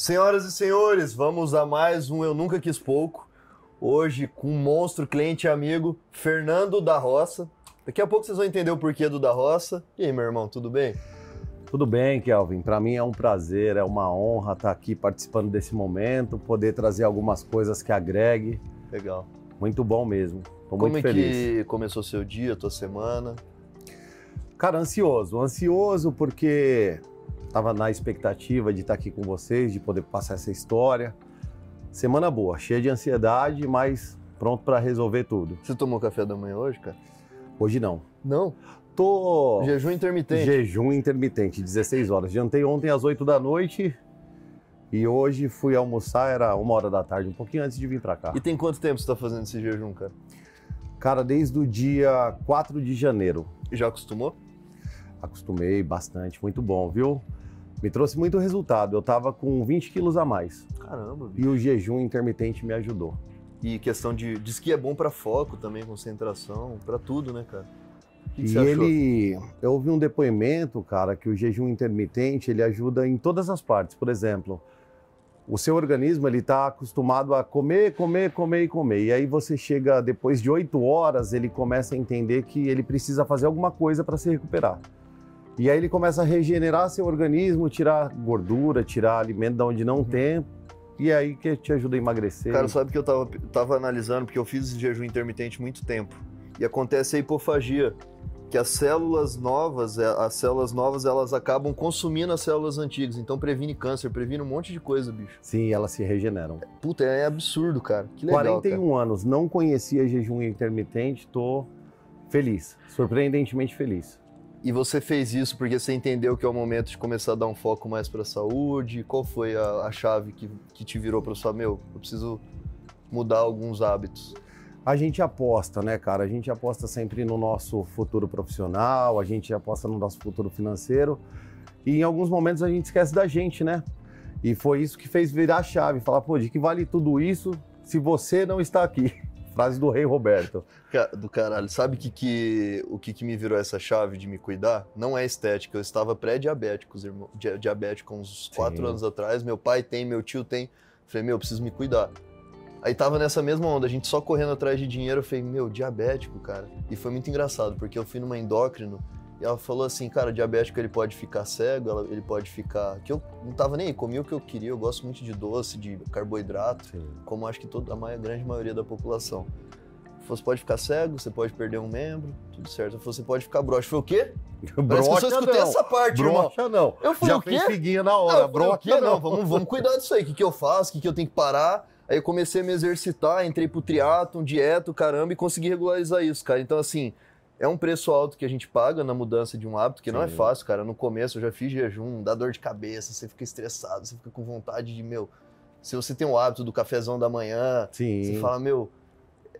Senhoras e senhores, vamos a mais um Eu Nunca Quis Pouco. Hoje com um monstro cliente e amigo, Fernando da Roça. Daqui a pouco vocês vão entender o porquê do da Roça. E aí, meu irmão, tudo bem? Tudo bem, Kelvin. Para mim é um prazer, é uma honra estar aqui participando desse momento, poder trazer algumas coisas que agregue. Legal. Muito bom mesmo. Tô Como muito é feliz. que começou seu dia, tua semana? Cara, ansioso. Ansioso porque estava na expectativa de estar aqui com vocês, de poder passar essa história. Semana boa, cheia de ansiedade, mas pronto para resolver tudo. Você tomou café da manhã hoje, cara? Hoje não. Não. Tô Jejum intermitente. jejum intermitente, 16 horas. Jantei ontem às 8 da noite e hoje fui almoçar, era uma hora da tarde, um pouquinho antes de vir para cá. E tem quanto tempo você tá fazendo esse jejum, cara? Cara, desde o dia 4 de janeiro. E já acostumou? Acostumei bastante, muito bom, viu? Me trouxe muito resultado. Eu tava com 20 quilos a mais Caramba, bicho. e o jejum intermitente me ajudou. E questão de. Diz que é bom pra foco também, concentração, pra tudo, né, cara? Que, que e achou? ele, eu ouvi um depoimento, cara, que o jejum intermitente ele ajuda em todas as partes. Por exemplo, o seu organismo ele está acostumado a comer, comer, comer e comer. E aí você chega depois de oito horas, ele começa a entender que ele precisa fazer alguma coisa para se recuperar. E aí ele começa a regenerar seu organismo, tirar gordura, tirar alimento de onde não tem. E aí que te ajuda a emagrecer. Cara, sabe que eu tava, tava analisando, porque eu fiz jejum intermitente muito tempo. E acontece a hipofagia, que as células novas, é, as células novas, elas acabam consumindo as células antigas. Então previne câncer, previne um monte de coisa, bicho. Sim, elas se regeneram. Puta, é absurdo, cara. Que legal, 41 cara. anos, não conhecia jejum intermitente, tô feliz, surpreendentemente feliz. E você fez isso porque você entendeu que é o momento de começar a dar um foco mais pra saúde? Qual foi a, a chave que, que te virou pra sua, meu, eu preciso mudar alguns hábitos? A gente aposta, né, cara? A gente aposta sempre no nosso futuro profissional, a gente aposta no nosso futuro financeiro. E em alguns momentos a gente esquece da gente, né? E foi isso que fez virar a chave, falar, pô, de que vale tudo isso se você não está aqui? Frase do rei Roberto. Do caralho, sabe que, que, o que, que me virou essa chave de me cuidar? Não é estética, eu estava pré-diabético, dia- diabético há uns quatro Sim. anos atrás. Meu pai tem, meu tio tem. Falei, meu, eu preciso me cuidar. Aí tava nessa mesma onda, a gente só correndo atrás de dinheiro. Eu falei, meu, diabético, cara. E foi muito engraçado, porque eu fui numa endócrino ela falou assim, cara, diabético ele pode ficar cego, ele pode ficar. Que eu não tava nem aí, comia o que eu queria, eu gosto muito de doce, de carboidrato como acho que toda a ma- grande maioria da população. Você pode ficar cego, você pode perder um membro, tudo certo. Você pode ficar broxa. Foi o quê? Que eu escutei não. essa parte, irmão. Brocha não. Eu falei, Já o quê? fez figuinha na Não, hora. eu falei, o quê? Brocha não, não. vamos, vamos cuidar disso aí. O que, que eu faço? O que, que eu tenho que parar? Aí eu comecei a me exercitar, entrei pro triatlon, dieta, caramba, e consegui regularizar isso, cara. Então, assim, é um preço alto que a gente paga na mudança de um hábito, que não é Sim. fácil, cara. No começo eu já fiz jejum, dá dor de cabeça, você fica estressado, você fica com vontade de, meu... Se você tem o hábito do cafezão da manhã, Sim. você fala, meu,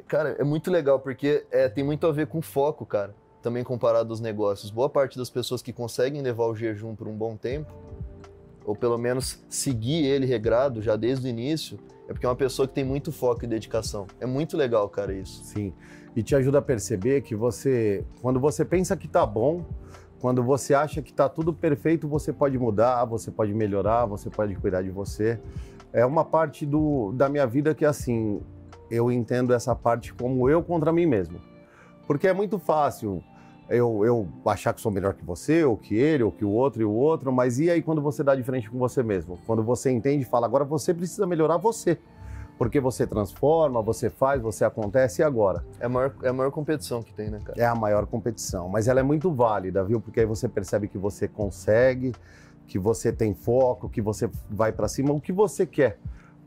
cara, é muito legal porque é, tem muito a ver com foco, cara. Também comparado aos negócios. Boa parte das pessoas que conseguem levar o jejum por um bom tempo, ou pelo menos seguir ele regrado já desde o início, é porque é uma pessoa que tem muito foco e dedicação. É muito legal, cara, isso. Sim. E te ajuda a perceber que você, quando você pensa que tá bom, quando você acha que tá tudo perfeito, você pode mudar, você pode melhorar, você pode cuidar de você. É uma parte do, da minha vida que, assim, eu entendo essa parte como eu contra mim mesmo. Porque é muito fácil eu, eu achar que sou melhor que você, ou que ele, ou que o outro e o outro, mas e aí quando você dá de frente com você mesmo? Quando você entende e fala, agora você precisa melhorar você. Porque você transforma, você faz, você acontece e agora? É a maior, é a maior competição que tem, né, cara? É a maior competição, mas ela é muito válida, viu? Porque aí você percebe que você consegue, que você tem foco, que você vai pra cima, o que você quer.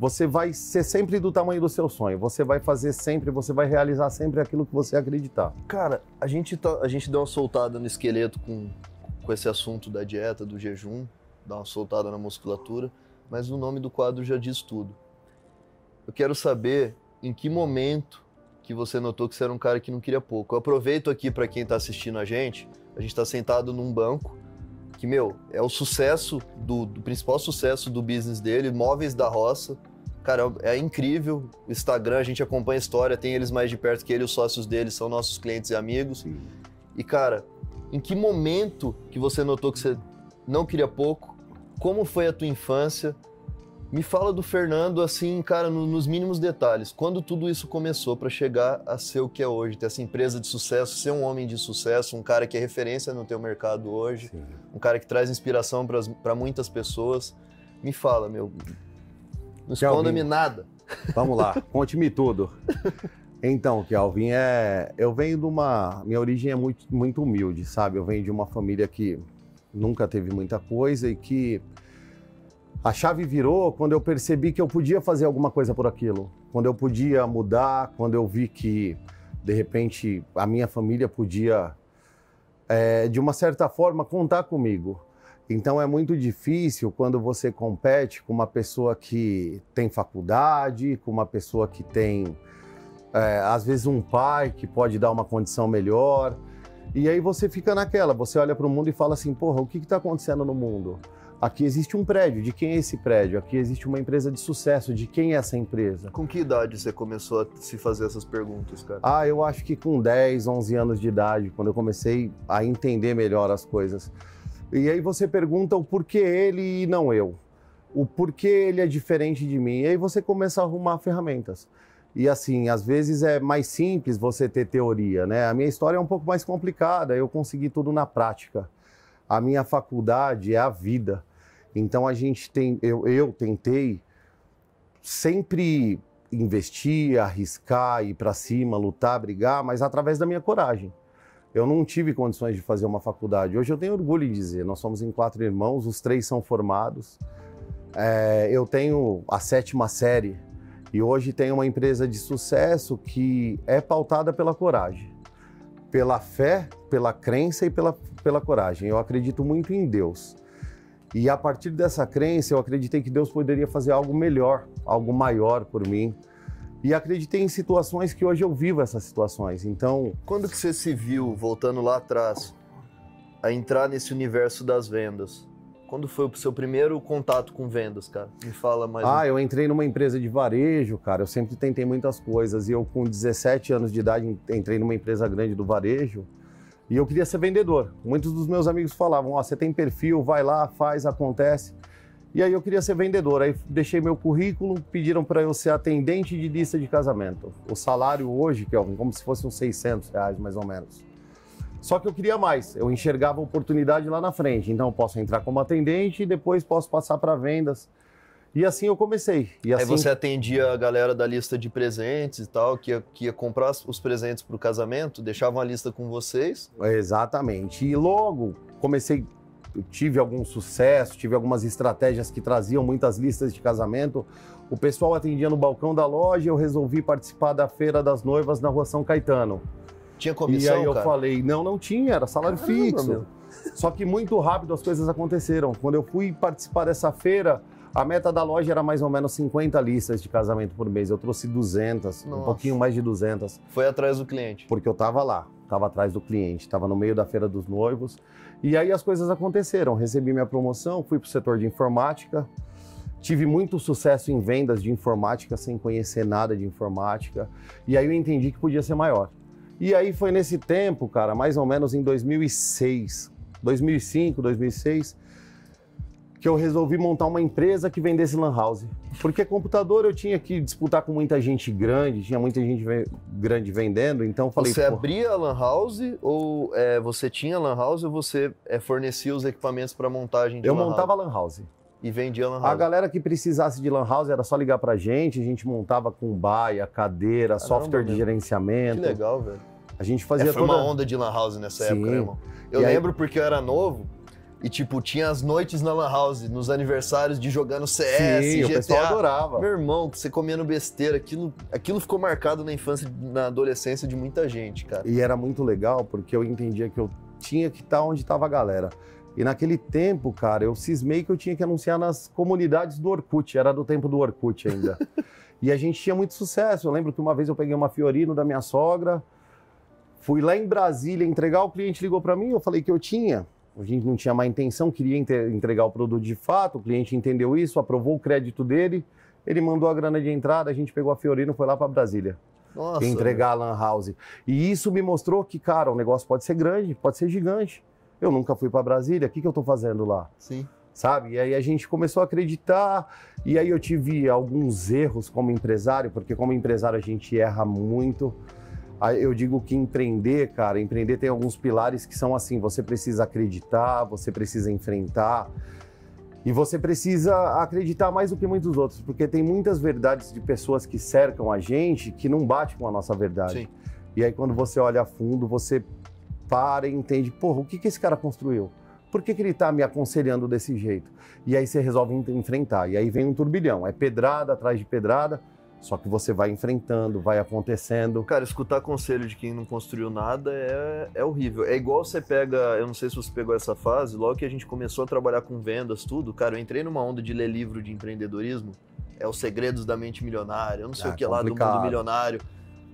Você vai ser sempre do tamanho do seu sonho. Você vai fazer sempre, você vai realizar sempre aquilo que você acreditar. Cara, a gente, tá, a gente deu uma soltada no esqueleto com, com esse assunto da dieta, do jejum, dá uma soltada na musculatura, mas o nome do quadro já diz tudo. Eu quero saber em que momento que você notou que você era um cara que não queria pouco. Eu aproveito aqui para quem tá assistindo a gente, a gente tá sentado num banco que, meu, é o sucesso do, do principal sucesso do business dele, Móveis da Roça. Cara, é incrível. O Instagram, a gente acompanha a história, tem eles mais de perto que ele, os sócios deles são nossos clientes e amigos. E, cara, em que momento que você notou que você não queria pouco? Como foi a tua infância? Me fala do Fernando, assim, cara, no, nos mínimos detalhes. Quando tudo isso começou para chegar a ser o que é hoje, ter essa empresa de sucesso, ser um homem de sucesso, um cara que é referência no teu mercado hoje, Sim. um cara que traz inspiração para muitas pessoas. Me fala, meu. Não esconda-me nada. Vamos lá, conte-me tudo. Então, Kelvin, é... eu venho de uma. Minha origem é muito, muito humilde, sabe? Eu venho de uma família que nunca teve muita coisa e que a chave virou quando eu percebi que eu podia fazer alguma coisa por aquilo, quando eu podia mudar, quando eu vi que de repente a minha família podia, é, de uma certa forma, contar comigo. Então é muito difícil quando você compete com uma pessoa que tem faculdade, com uma pessoa que tem, é, às vezes, um pai que pode dar uma condição melhor. E aí você fica naquela, você olha para o mundo e fala assim: porra, o que está acontecendo no mundo? Aqui existe um prédio, de quem é esse prédio? Aqui existe uma empresa de sucesso, de quem é essa empresa? Com que idade você começou a se fazer essas perguntas, cara? Ah, eu acho que com 10, 11 anos de idade, quando eu comecei a entender melhor as coisas. E aí você pergunta o porquê ele e não eu. O porquê ele é diferente de mim. E aí você começa a arrumar ferramentas. E assim, às vezes é mais simples você ter teoria, né? A minha história é um pouco mais complicada, eu consegui tudo na prática. A minha faculdade é a vida. Então a gente tem, eu, eu tentei sempre investir, arriscar, ir para cima, lutar, brigar, mas através da minha coragem. Eu não tive condições de fazer uma faculdade. Hoje eu tenho orgulho em dizer, nós somos em quatro irmãos, os três são formados. É, eu tenho a sétima série e hoje tenho uma empresa de sucesso que é pautada pela coragem, pela fé, pela crença e pela, pela coragem. Eu acredito muito em Deus. E a partir dessa crença, eu acreditei que Deus poderia fazer algo melhor, algo maior por mim. E acreditei em situações que hoje eu vivo essas situações. Então, quando que você se viu voltando lá atrás a entrar nesse universo das vendas? Quando foi o seu primeiro contato com vendas, cara? Me fala mais. Ah, um... eu entrei numa empresa de varejo, cara. Eu sempre tentei muitas coisas. E eu, com 17 anos de idade, entrei numa empresa grande do varejo. E eu queria ser vendedor. Muitos dos meus amigos falavam: Ó, oh, você tem perfil, vai lá, faz, acontece. E aí eu queria ser vendedor. Aí deixei meu currículo, pediram para eu ser atendente de lista de casamento. O salário hoje, que é como se fosse uns 600 reais mais ou menos. Só que eu queria mais. Eu enxergava oportunidade lá na frente. Então eu posso entrar como atendente e depois posso passar para vendas. E assim eu comecei. E assim... Aí você atendia a galera da lista de presentes e tal, que ia, que ia comprar os presentes para o casamento, deixava uma lista com vocês? Exatamente. E logo comecei, tive algum sucesso, tive algumas estratégias que traziam muitas listas de casamento. O pessoal atendia no balcão da loja, eu resolvi participar da Feira das Noivas na Rua São Caetano. Tinha comissão, E aí eu cara? falei, não, não tinha, era salário Caramba, fixo. Meu. Só que muito rápido as coisas aconteceram. Quando eu fui participar dessa feira, a meta da loja era mais ou menos 50 listas de casamento por mês. Eu trouxe 200, Nossa. um pouquinho mais de 200. Foi atrás do cliente? Porque eu estava lá, estava atrás do cliente, estava no meio da feira dos noivos. E aí as coisas aconteceram. Recebi minha promoção, fui para o setor de informática. Tive muito sucesso em vendas de informática sem conhecer nada de informática. E aí eu entendi que podia ser maior. E aí foi nesse tempo, cara, mais ou menos em 2006, 2005, 2006, que eu resolvi montar uma empresa que vendesse lan house. Porque computador eu tinha que disputar com muita gente grande, tinha muita gente grande vendendo, então falei... Você abria a lan house ou é, você tinha lan house ou você é, fornecia os equipamentos para montagem de Eu lan montava lan house. E vendia lan house? A galera que precisasse de lan house era só ligar pra gente, a gente montava com baia, cadeira, Caramba, software de gerenciamento. Que legal, velho. A gente fazia é, foi toda... uma onda de lan house nessa Sim. época, né, irmão? Eu e lembro aí... porque eu era novo e, tipo, tinha as noites na Lan House, nos aniversários de jogando CS, Sim, GTA. o pessoal adorava. Meu irmão, você comendo besteira, aquilo, aquilo ficou marcado na infância, na adolescência de muita gente, cara. E era muito legal, porque eu entendia que eu tinha que estar onde estava a galera. E naquele tempo, cara, eu cismei que eu tinha que anunciar nas comunidades do Orkut, era do tempo do Orkut ainda. e a gente tinha muito sucesso. Eu lembro que uma vez eu peguei uma Fiorino da minha sogra, fui lá em Brasília entregar, o cliente ligou para mim, eu falei que eu tinha a gente não tinha má intenção, queria entregar o produto de fato, o cliente entendeu isso, aprovou o crédito dele, ele mandou a grana de entrada, a gente pegou a Fiorino e foi lá para Brasília. Nossa, entregar a Lan House. E isso me mostrou que, cara, o negócio pode ser grande, pode ser gigante. Eu nunca fui para Brasília, o que, que eu estou fazendo lá? Sim. sabe? E aí a gente começou a acreditar, e aí eu tive alguns erros como empresário, porque como empresário a gente erra muito. Eu digo que empreender, cara, empreender tem alguns pilares que são assim: você precisa acreditar, você precisa enfrentar. E você precisa acreditar mais do que muitos outros, porque tem muitas verdades de pessoas que cercam a gente que não bate com a nossa verdade. Sim. E aí, quando você olha a fundo, você para e entende, porra, o que, que esse cara construiu? Por que, que ele está me aconselhando desse jeito? E aí você resolve en- enfrentar. E aí vem um turbilhão. É pedrada atrás de pedrada, só que você vai enfrentando, vai acontecendo. Cara, escutar conselho de quem não construiu nada é, é horrível. É igual você pega, eu não sei se você pegou essa fase, logo que a gente começou a trabalhar com vendas, tudo, cara, eu entrei numa onda de ler livro de empreendedorismo, é os segredos da mente milionária, eu não sei Ah, o que lá do complicado. mundo milionário.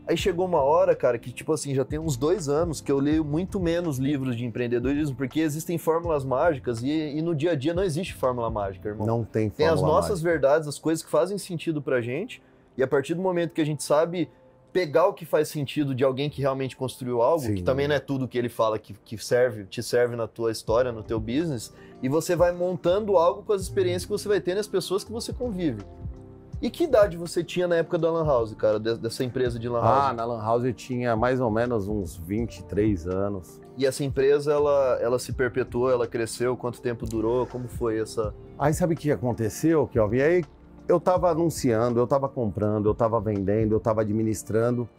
Aí chegou uma hora, cara, que tipo assim, já tem uns dois anos que eu leio muito menos livros de empreendedorismo, porque existem fórmulas mágicas e, e no dia a dia não existe fórmula mágica, irmão. Não tem Tem as fórmula nossas mágica. verdades, as coisas que fazem sentido pra gente, e a partir do momento que a gente sabe pegar o que faz sentido de alguém que realmente construiu algo, Sim. que também não é tudo que ele fala que, que serve, te serve na tua história, no teu business, e você vai montando algo com as experiências que você vai ter nas pessoas que você convive. E que idade você tinha na época da Lan House, cara, de- dessa empresa de Lan House? Ah, na Lan House eu tinha mais ou menos uns 23 anos. E essa empresa, ela, ela se perpetuou, ela cresceu, quanto tempo durou, como foi essa... Aí sabe o que aconteceu, Kelvin? Aí eu estava anunciando, eu estava comprando, eu estava vendendo, eu estava administrando.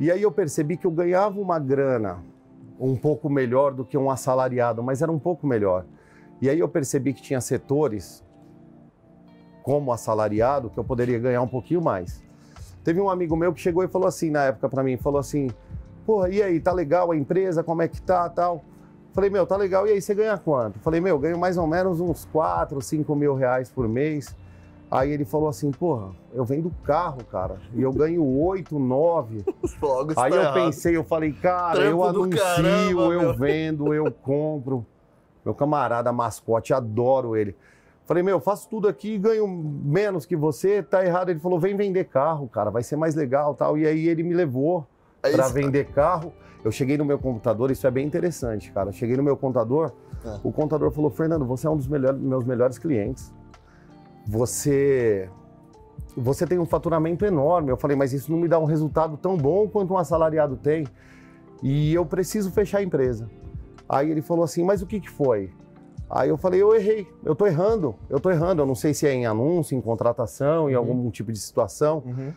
E aí eu percebi que eu ganhava uma grana um pouco melhor do que um assalariado, mas era um pouco melhor. E aí eu percebi que tinha setores, como assalariado, que eu poderia ganhar um pouquinho mais. Teve um amigo meu que chegou e falou assim, na época para mim, falou assim, porra, e aí, tá legal a empresa, como é que tá, tal? Falei, meu, tá legal, e aí, você ganha quanto? Falei, meu, ganho mais ou menos uns 4, 5 mil reais por mês. Aí ele falou assim, porra, eu vendo carro, cara, e eu ganho 8, 9. Logo Aí eu errado. pensei, eu falei, cara, eu Trampo do anuncio, caramba, eu meu. vendo, eu compro. Meu camarada mascote, adoro ele. Falei, meu, faço tudo aqui e ganho menos que você, tá errado. Ele falou, vem vender carro, cara, vai ser mais legal tal. E aí ele me levou É para vender carro. Eu cheguei no meu computador, isso é bem interessante, cara. Cheguei no meu contador, É. o contador falou: Fernando, você é um dos melhores- meus melhores clientes. Você. Você tem um faturamento enorme. Eu falei, mas isso não me dá um resultado tão bom quanto um assalariado tem. E eu preciso fechar a empresa. Aí ele falou assim: mas o que, que foi? Aí eu falei, eu errei, eu tô errando, eu tô errando, eu não sei se é em anúncio, em contratação, em Uhum. algum tipo de situação. Uhum.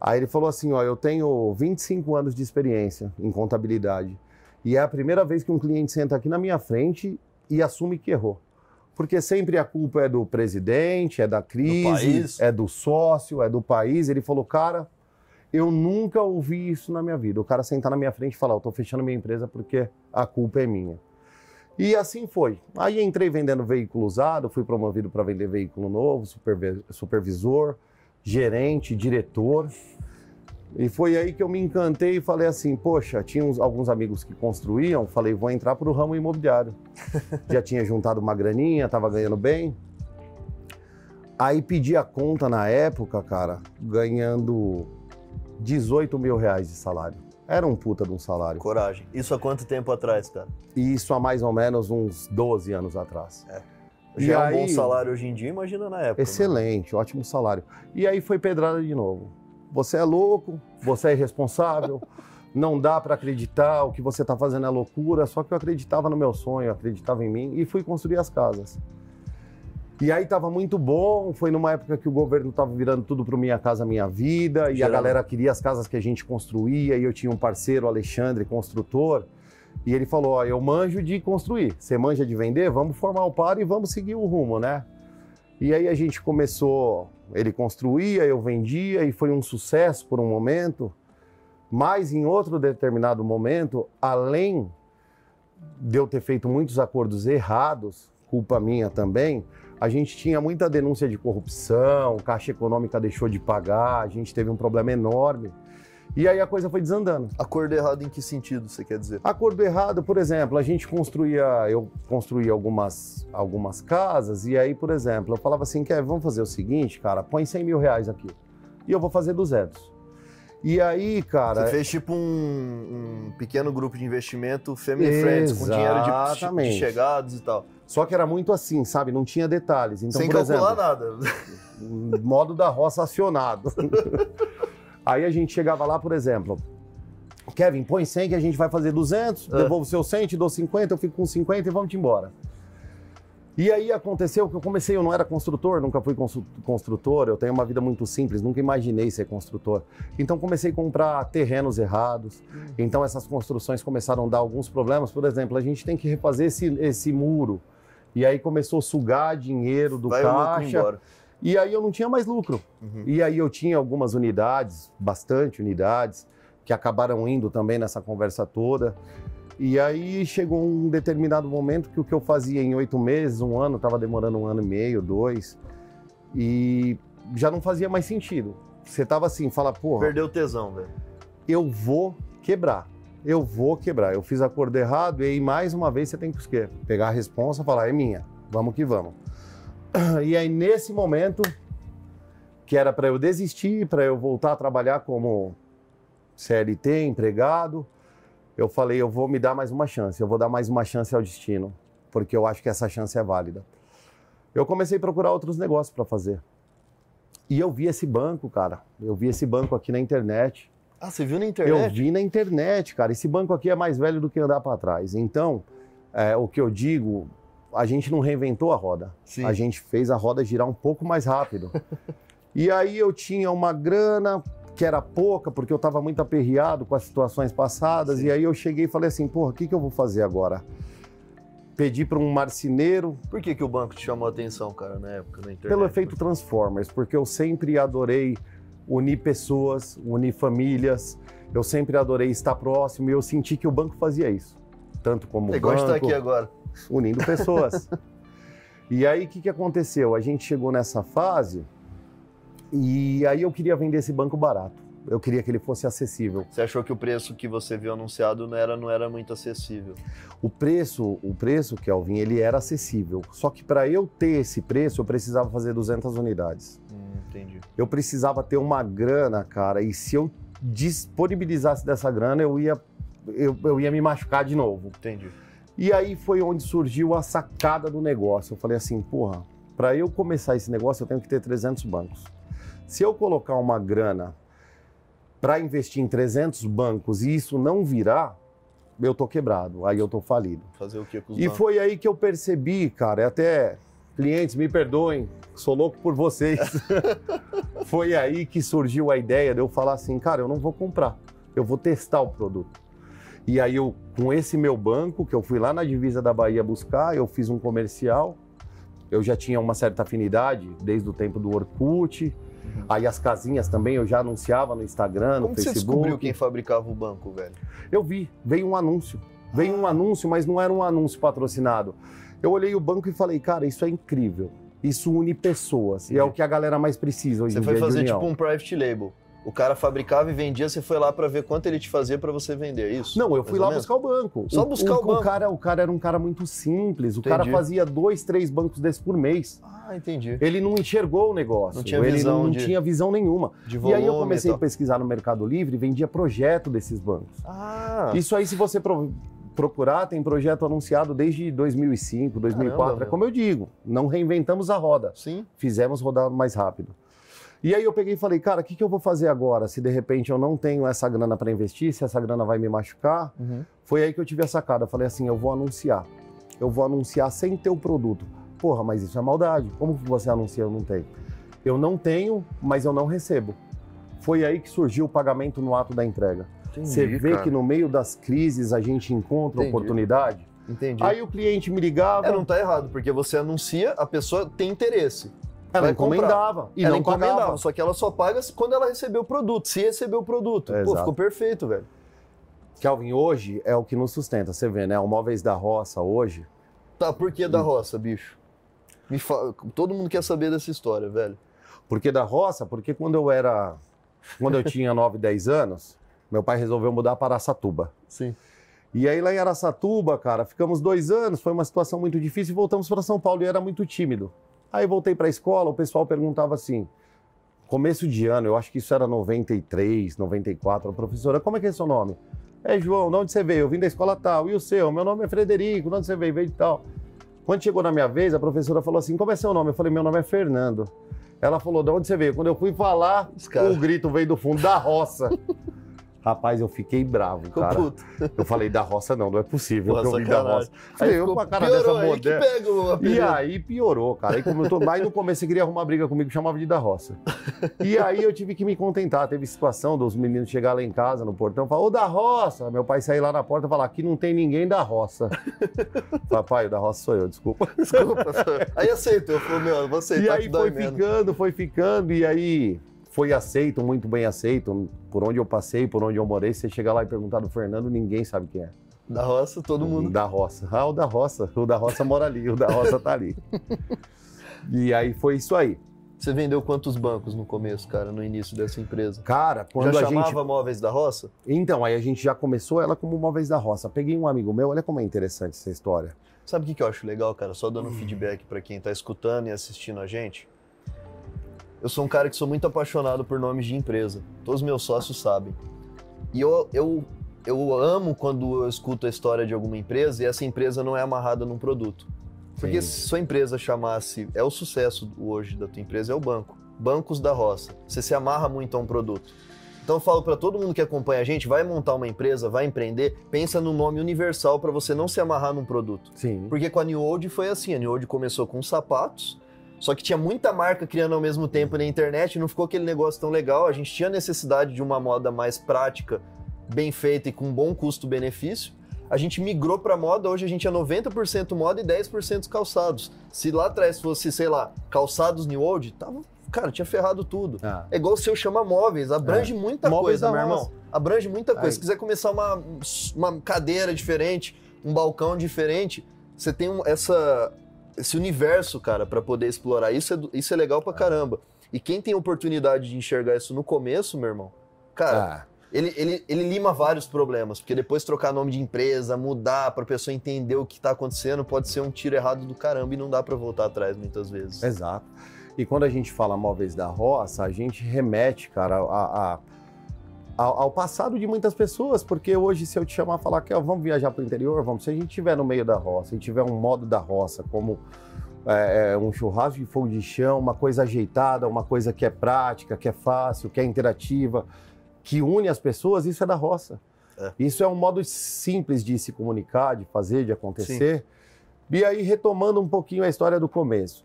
Aí ele falou assim: ó, eu tenho 25 anos de experiência em contabilidade. E é a primeira vez que um cliente senta aqui na minha frente e assume que errou. Porque sempre a culpa é do presidente, é da crise, país. é do sócio, é do país. Ele falou, cara, eu nunca ouvi isso na minha vida. O cara sentar na minha frente e falar, eu tô fechando minha empresa porque a culpa é minha. E assim foi. Aí entrei vendendo veículo usado, fui promovido para vender veículo novo, supervi- supervisor, gerente, diretor. E foi aí que eu me encantei e falei assim, poxa, tinha uns- alguns amigos que construíam, falei, vou entrar para o ramo imobiliário. Já tinha juntado uma graninha, estava ganhando bem. Aí pedi a conta na época, cara, ganhando 18 mil reais de salário. Era um puta de um salário. Coragem. Isso há quanto tempo atrás, cara? E isso há mais ou menos uns 12 anos atrás. E Já é um bom salário hoje em dia, imagina na época. né? Excelente, ótimo salário. E aí foi pedrada de novo. Você é louco, você é irresponsável, não dá para acreditar, o que você está fazendo é loucura. Só que eu acreditava no meu sonho, acreditava em mim e fui construir as casas. E aí estava muito bom, foi numa época que o governo estava virando tudo para Minha Casa Minha Vida, e a galera queria as casas que a gente construía, e eu tinha um parceiro, Alexandre, construtor, e ele falou, ó, eu manjo de construir, você manja de vender? Vamos formar o par e vamos seguir o rumo, né? E aí a gente começou, ele construía, eu vendia, e foi um sucesso por um momento, mas em outro determinado momento, além de eu ter feito muitos acordos errados, culpa minha também, a gente tinha muita denúncia de corrupção, Caixa Econômica deixou de pagar, a gente teve um problema enorme. E aí a coisa foi desandando. Acordo errado em que sentido você quer dizer? Acordo errado, por exemplo, a gente construía, eu construía algumas, algumas casas, e aí, por exemplo, eu falava assim, Kevin, vamos fazer o seguinte, cara, põe 100 mil reais aqui, e eu vou fazer 200. E aí, cara... Você fez tipo um, um pequeno grupo de investimento family friends, com dinheiro de, de chegados e tal. Só que era muito assim, sabe? Não tinha detalhes. Então, Sem por calcular exemplo, nada. modo da roça acionado. Aí a gente chegava lá, por exemplo, Kevin, põe 100 que a gente vai fazer 200, É. devolvo o seu 100, te dou 50, eu fico com 50 e vamos embora. E aí aconteceu que eu comecei, eu não era construtor, nunca fui constru- construtor, eu tenho uma vida muito simples, nunca imaginei ser construtor. Então comecei a comprar terrenos errados, então essas construções começaram a dar alguns problemas. Por exemplo, a gente tem que refazer esse, esse muro. E aí começou a sugar dinheiro do Vai caixa. E aí eu não tinha mais lucro. Uhum. E aí eu tinha algumas unidades, bastante unidades, que acabaram indo também nessa conversa toda. E aí chegou um determinado momento que o que eu fazia em oito meses, um ano, estava demorando um ano e meio, dois, e já não fazia mais sentido. Você tava assim, fala, porra, Perdeu o tesão, velho. eu vou quebrar. Eu vou quebrar. Eu fiz acordo errado e aí mais uma vez você tem que pegar a responsa e falar, é minha, vamos que vamos. E aí nesse momento, que era para eu desistir, para eu voltar a trabalhar como CLT, empregado, eu falei, eu vou me dar mais uma chance, eu vou dar mais uma chance ao destino, porque eu acho que essa chance é válida. Eu comecei a procurar outros negócios para fazer. E eu vi esse banco, cara. Eu vi esse banco aqui na internet. Ah, você viu na Eu internet? vi na internet, cara. Esse banco aqui é mais velho do que andar para trás. Então, é, o que eu digo, a gente não reinventou a roda. Sim. A gente fez a roda girar um pouco mais rápido. e aí eu tinha uma grana que era pouca, porque eu estava muito aperreado com as situações passadas. Sim. E aí eu cheguei e falei assim, porra, o que, que eu vou fazer agora? Pedi para um marceneiro, Por que, que o banco te chamou a atenção, cara, na época, na internet? pelo efeito Transformers, porque eu sempre adorei unir pessoas, unir famílias. Eu sempre adorei estar próximo e eu senti que o banco fazia isso. Tanto como É o igual banco, gente tá aqui agora. Unindo pessoas. e aí o que, que aconteceu? A gente chegou nessa fase e aí eu queria vender esse banco barato. Eu queria que ele fosse acessível. Você achou que o preço que você viu anunciado não era, não era muito acessível. O preço, o preço, Kelvin, ele era acessível. Só que para eu ter esse preço, eu precisava fazer 200 unidades. Hum, entendi. eu precisava ter uma grana, cara, e se eu disponibilizasse dessa grana, eu ia, eu, eu ia me machucar de novo. Entendi. E aí foi onde surgiu a sacada do negócio. Eu falei assim, porra, para eu começar esse negócio, eu tenho que ter 300 bancos. Se eu colocar uma grana para investir em 300 bancos e isso não virar, eu tô quebrado, aí eu tô falido. Fazer o que com os E bancos? foi aí que eu percebi, cara, até clientes me perdoem, sou louco por vocês. foi aí que surgiu a ideia de eu falar assim, cara, eu não vou comprar, eu vou testar o produto. E aí eu, com esse meu banco, que eu fui lá na divisa da Bahia buscar, eu fiz um comercial, eu já tinha uma certa afinidade desde o tempo do Orkut, aí as casinhas também eu já anunciava no Instagram, no Como você Facebook. descobriu quem fabricava o banco, velho? Eu vi, veio um anúncio. Veio um anúncio, mas não era um anúncio patrocinado. Eu olhei o banco e falei, cara, isso é incrível. Isso une pessoas. E é o que a galera mais precisa hoje Você em foi dia de fazer união. tipo um private label. O cara fabricava e vendia, você foi lá pra ver quanto ele te fazia pra você vender, é isso? Não, eu fui lá buscar o banco. Só buscar o banco. cara, o cara era um cara muito simples. O cara Entendi. fazia dois, três bancos desses por mês. Ah, entendi. Ele não enxergou o negócio. Não tinha ele visão não de- tinha visão nenhuma. De e volume aí eu comecei e a pesquisar no Mercado Livre e vendia projeto desses bancos. Ah, Isso aí, se você pro- procurar, tem projeto anunciado desde 2005, 2004. Caramba, é como eu digo, não reinventamos a roda, sim. fizemos rodar mais rápido. E aí eu peguei e falei, cara, o que, que eu vou fazer agora? Se de repente eu não tenho essa grana para investir, se essa grana vai me machucar. Foi aí que eu tive a sacada. Falei assim, eu vou anunciar. Eu vou anunciar sem ter o produto. Porra, mas isso é maldade. Como você anuncia eu não tenho? Eu não tenho, mas eu não recebo. Foi aí que surgiu o pagamento no ato da entrega. Entendi, Você vê cara. que no meio das crises a gente encontra Entendi. oportunidade. Entendi. Aí o cliente me ligava, É, não tá errado, porque você anuncia, a pessoa tem interesse. Ela encomendava e ela não encomendava, pagava. só que ela só paga quando ela receber o produto, se receber o produto. Pô, Exato. ficou perfeito, velho. Kelvin, hoje é o que nos sustenta. Você vê, né? O Móveis da Roça hoje. Tá, por que da roça, bicho? Me fa... Todo mundo quer saber dessa história, velho. Por que da roça? Porque quando eu era. Quando eu tinha 9, 10 anos, meu pai resolveu mudar para Araçatuba. Sim. E aí lá em Araçatuba, cara, ficamos dois anos, foi uma situação muito difícil e voltamos para São Paulo e era muito tímido. Aí voltei para a escola, o pessoal perguntava assim, começo de ano, eu acho que isso era 93, 94, a professora, como é que é seu nome? É João, de onde você veio? Eu vim da escola tal. E o seu? Meu nome é Frederico, de onde você veio? Veio de tal. Quando chegou na minha vez, a professora falou assim: como é seu nome? Eu falei: meu nome é Fernando. Ela falou: de onde você veio? Quando eu fui falar, o grito veio do fundo da roça. Rapaz, eu fiquei bravo, cara. Eu falei, da roça não, não é possível Pô, que eu vim da roça. Aí eu com a cara dessa aí moderna. E aí piorou, cara. Aí, como eu tô... aí no começo você queria arrumar briga comigo, chamava de da roça. E aí eu tive que me contentar. Teve situação dos meninos chegar lá em casa, no portão, falar, ô da roça. Meu pai sair lá na porta e falar, aqui não tem ninguém da roça. Papai, o da roça sou eu, desculpa. Desculpa. Aí aceitou. Eu falei, meu, aceitar E aí foi ficando, foi ficando, e aí foi aceito, muito bem aceito. Por onde eu passei, por onde eu morei, você chega lá e perguntar do Fernando, ninguém sabe quem é. Da roça, todo mundo. Da roça. Ah, o da roça. O da roça mora ali, o da roça tá ali. e aí foi isso aí. Você vendeu quantos bancos no começo, cara, no início dessa empresa? Cara, quando Já a chamava gente. móveis da roça? Então, aí a gente já começou ela como vez da roça. Peguei um amigo meu, olha como é interessante essa história. Sabe o que, que eu acho legal, cara? Só dando um feedback pra quem tá escutando e assistindo a gente. Eu sou um cara que sou muito apaixonado por nomes de empresa. Todos os meus sócios sabem. E eu, eu, eu amo quando eu escuto a história de alguma empresa e essa empresa não é amarrada num produto. Porque Sim. se sua empresa chamasse. É o sucesso hoje da tua empresa, é o banco. Bancos da roça. Você se amarra muito a um produto. Então eu falo para todo mundo que acompanha a gente, vai montar uma empresa, vai empreender, pensa no nome universal para você não se amarrar num produto. Sim. Porque com a New Old foi assim, a New Old começou com sapatos, só que tinha muita marca criando ao mesmo tempo na internet, não ficou aquele negócio tão legal, a gente tinha necessidade de uma moda mais prática, bem feita e com bom custo-benefício. A gente migrou para moda, hoje a gente é 90% moda e 10% calçados. Se lá atrás fosse, sei lá, calçados New Old, tava, cara, tinha ferrado tudo. Ah, É igual o seu chama móveis, abrange muita Móveis coisa, meu irmão. Abrange muita coisa. Aí. Se quiser começar uma, uma cadeira diferente, um balcão diferente, você tem um- essa, esse universo, cara, pra poder explorar. Isso é, isso é legal pra caramba. E quem tem oportunidade de enxergar isso no começo, meu irmão, cara, ah, ele, ele, ele lima vários problemas, porque depois trocar nome de empresa, mudar pra pessoa entender o que tá acontecendo, pode ser um tiro errado do caramba e não dá pra voltar atrás muitas vezes. exato. E quando a gente fala móveis da roça, a gente remete, cara, a- a- ao, ao passado de muitas pessoas, porque hoje, se eu te chamar e falar que ó, vamos viajar para o interior, vamos, se a gente estiver no meio da roça, e tiver um modo da roça, como é, é, um churrasco de fogo de chão, uma coisa ajeitada, uma coisa que é prática, que é fácil, que é interativa, que une as pessoas, isso é da roça. É. Isso é um modo simples de se comunicar, de fazer, de acontecer. E aí, retomando um pouquinho a história do começo.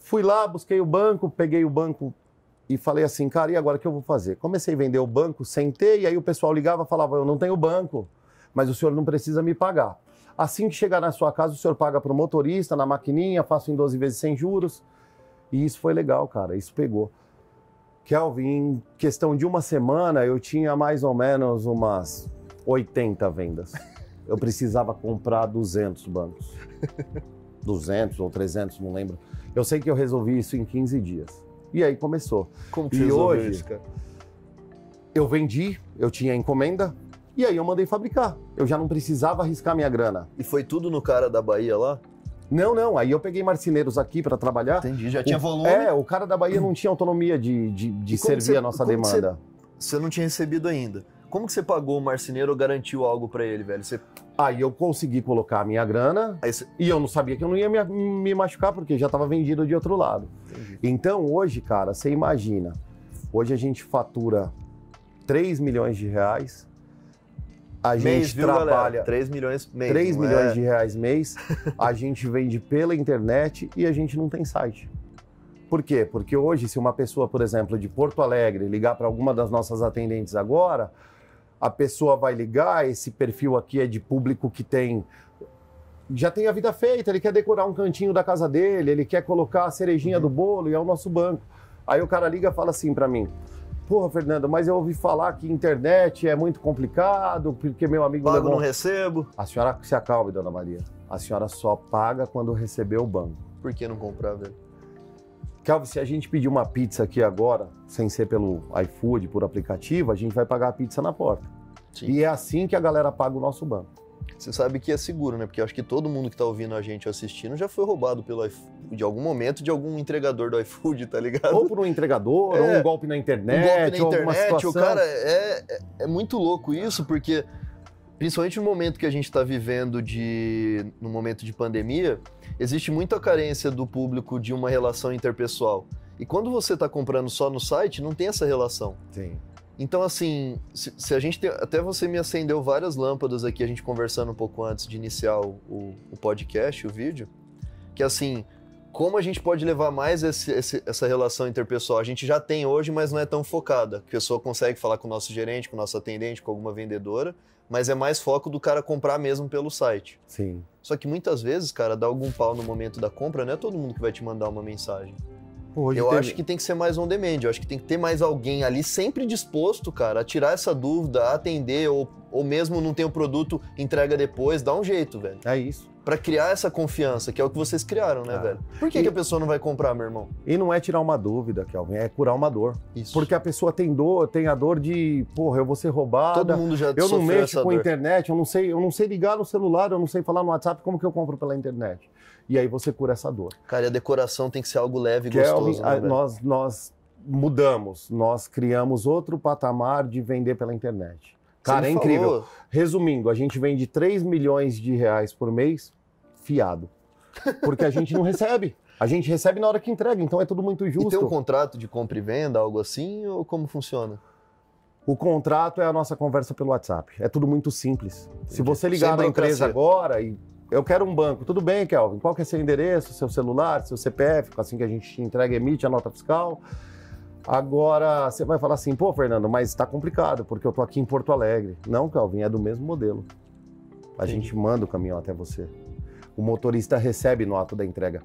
Fui lá, busquei o banco, peguei o banco e falei assim, cara, e agora o que eu vou fazer? Comecei a vender o banco, sentei, e aí o pessoal ligava e falava, eu não tenho banco, mas o senhor não precisa me pagar. Assim que chegar na sua casa, o senhor paga para o motorista, na maquininha, faço em 12 vezes sem juros. E isso foi legal, cara, isso pegou. Kelvin, em questão de uma semana, eu tinha mais ou menos umas 80 vendas. Eu precisava comprar 200 bancos. 200 ou 300, não lembro. Eu sei que eu resolvi isso em 15 dias. E aí começou. Como que E hoje- isso, cara? Eu vendi, eu tinha encomenda, e aí eu mandei fabricar. Eu já não precisava arriscar minha grana. E foi tudo no cara da Bahia lá? Não, não. Aí eu peguei marceneiros aqui para trabalhar. Entendi, já O- tinha volume. É, o cara da Bahia não tinha autonomia de, de, de servir você- a nossa demanda. Você não tinha recebido ainda. Como que você pagou o marceneiro ou garantiu algo pra ele, velho? Você... Aí eu consegui colocar a minha grana e eu não sabia que eu não ia me, me machucar porque já estava vendido de outro lado. Entendi. Então hoje, cara, você imagina, hoje a gente fatura 3 milhões de reais, a gente Mês, viu, trabalha galera? 3 milhões mês. 3 não milhões é? de reais mês, a gente vende pela internet e a gente não tem site. Por quê? Porque hoje, se uma pessoa, por exemplo, de Porto Alegre ligar para alguma das nossas atendentes agora, a pessoa vai ligar, esse perfil aqui é de público que tem já tem a vida feita, ele quer decorar um cantinho da casa dele, ele quer colocar a cerejinha Uhum. do bolo e é o nosso banco. Aí o cara liga e fala assim para mim: Porra, Fernando, mas eu ouvi falar que internet é muito complicado, porque meu amigo Pago, levou não recebo. a senhora se acalme, dona Maria. A senhora só paga quando receber o banco. Por que não comprar, velho? Calvin, se a gente pedir uma pizza aqui agora, sem ser pelo iFood, por aplicativo, a gente vai pagar a pizza na porta. Sim. E é assim que a galera paga o nosso banco. Você sabe que é seguro, né? Porque eu acho que todo mundo que tá ouvindo a gente assistindo já foi roubado pelo iFood, de algum momento, de algum entregador do iFood, tá ligado? Ou por um entregador, É. ou um golpe na um internet, golpe na ou alguma internet, situação. o cara é, é, é muito louco isso, porque principalmente no momento que a gente está vivendo de no momento de pandemia, existe muita carência do público de uma relação interpessoal. E quando você está comprando só no site, não tem essa relação. Sim. Então, assim, se, se a gente tem, até você me acendeu várias lâmpadas aqui, a gente conversando um pouco antes de iniciar o, o, o podcast, o vídeo, que assim, como a gente pode levar mais esse, esse, essa relação interpessoal? A gente já tem hoje, mas não é tão focada. A pessoa consegue falar com o nosso gerente, com o nosso atendente, com alguma vendedora, mas é mais foco do cara comprar mesmo pelo site. Sim. Só que muitas vezes, cara, dá algum pau no momento da compra, não é todo mundo que vai te mandar uma mensagem. Eu teve- acho que tem que ser mais on demand. Eu acho que tem que ter mais alguém ali sempre disposto, cara, a tirar essa dúvida, a atender, ou, ou mesmo não tem o produto, entrega depois, dá um jeito, velho. É isso. Pra criar essa confiança, que é o que vocês criaram, né, Ah. velho? Por que, E- que a pessoa não vai comprar, meu irmão? E não é tirar uma dúvida, Kelvin, é curar uma dor. Isso. Porque a pessoa tem dor, tem a dor de, porra, eu vou ser roubada. todo mundo já Eu não mexo com dor. internet, eu não sei, eu não sei ligar no celular, eu não sei falar no WhatsApp, como que eu compro pela internet? E aí você cura essa dor. Cara, e a decoração tem que ser algo leve e Kelvin, gostoso, né, a- nós, nós mudamos, nós criamos outro patamar de vender pela internet. Cara, é incrível. falou, Resumindo, a gente vende 3 milhões de reais por mês fiado. Porque a gente não recebe. A gente recebe na hora que entrega, então é tudo muito E justo. tem um contrato de compra e venda, algo assim, ou como funciona? O contrato é a nossa conversa pelo WhatsApp. É tudo muito simples. Se Entendi. você ligar na empresa agora e eu quero um banco, tudo bem, Kelvin? Qual que é seu endereço, seu celular, seu CPF, assim que a gente te entrega, emite a nota fiscal. Agora você vai falar assim, pô, Fernando, mas está complicado porque eu tô aqui em Porto Alegre. Não, Kelvin, é do mesmo modelo. A Entendi. gente manda o caminhão até você. O motorista recebe no ato da entrega.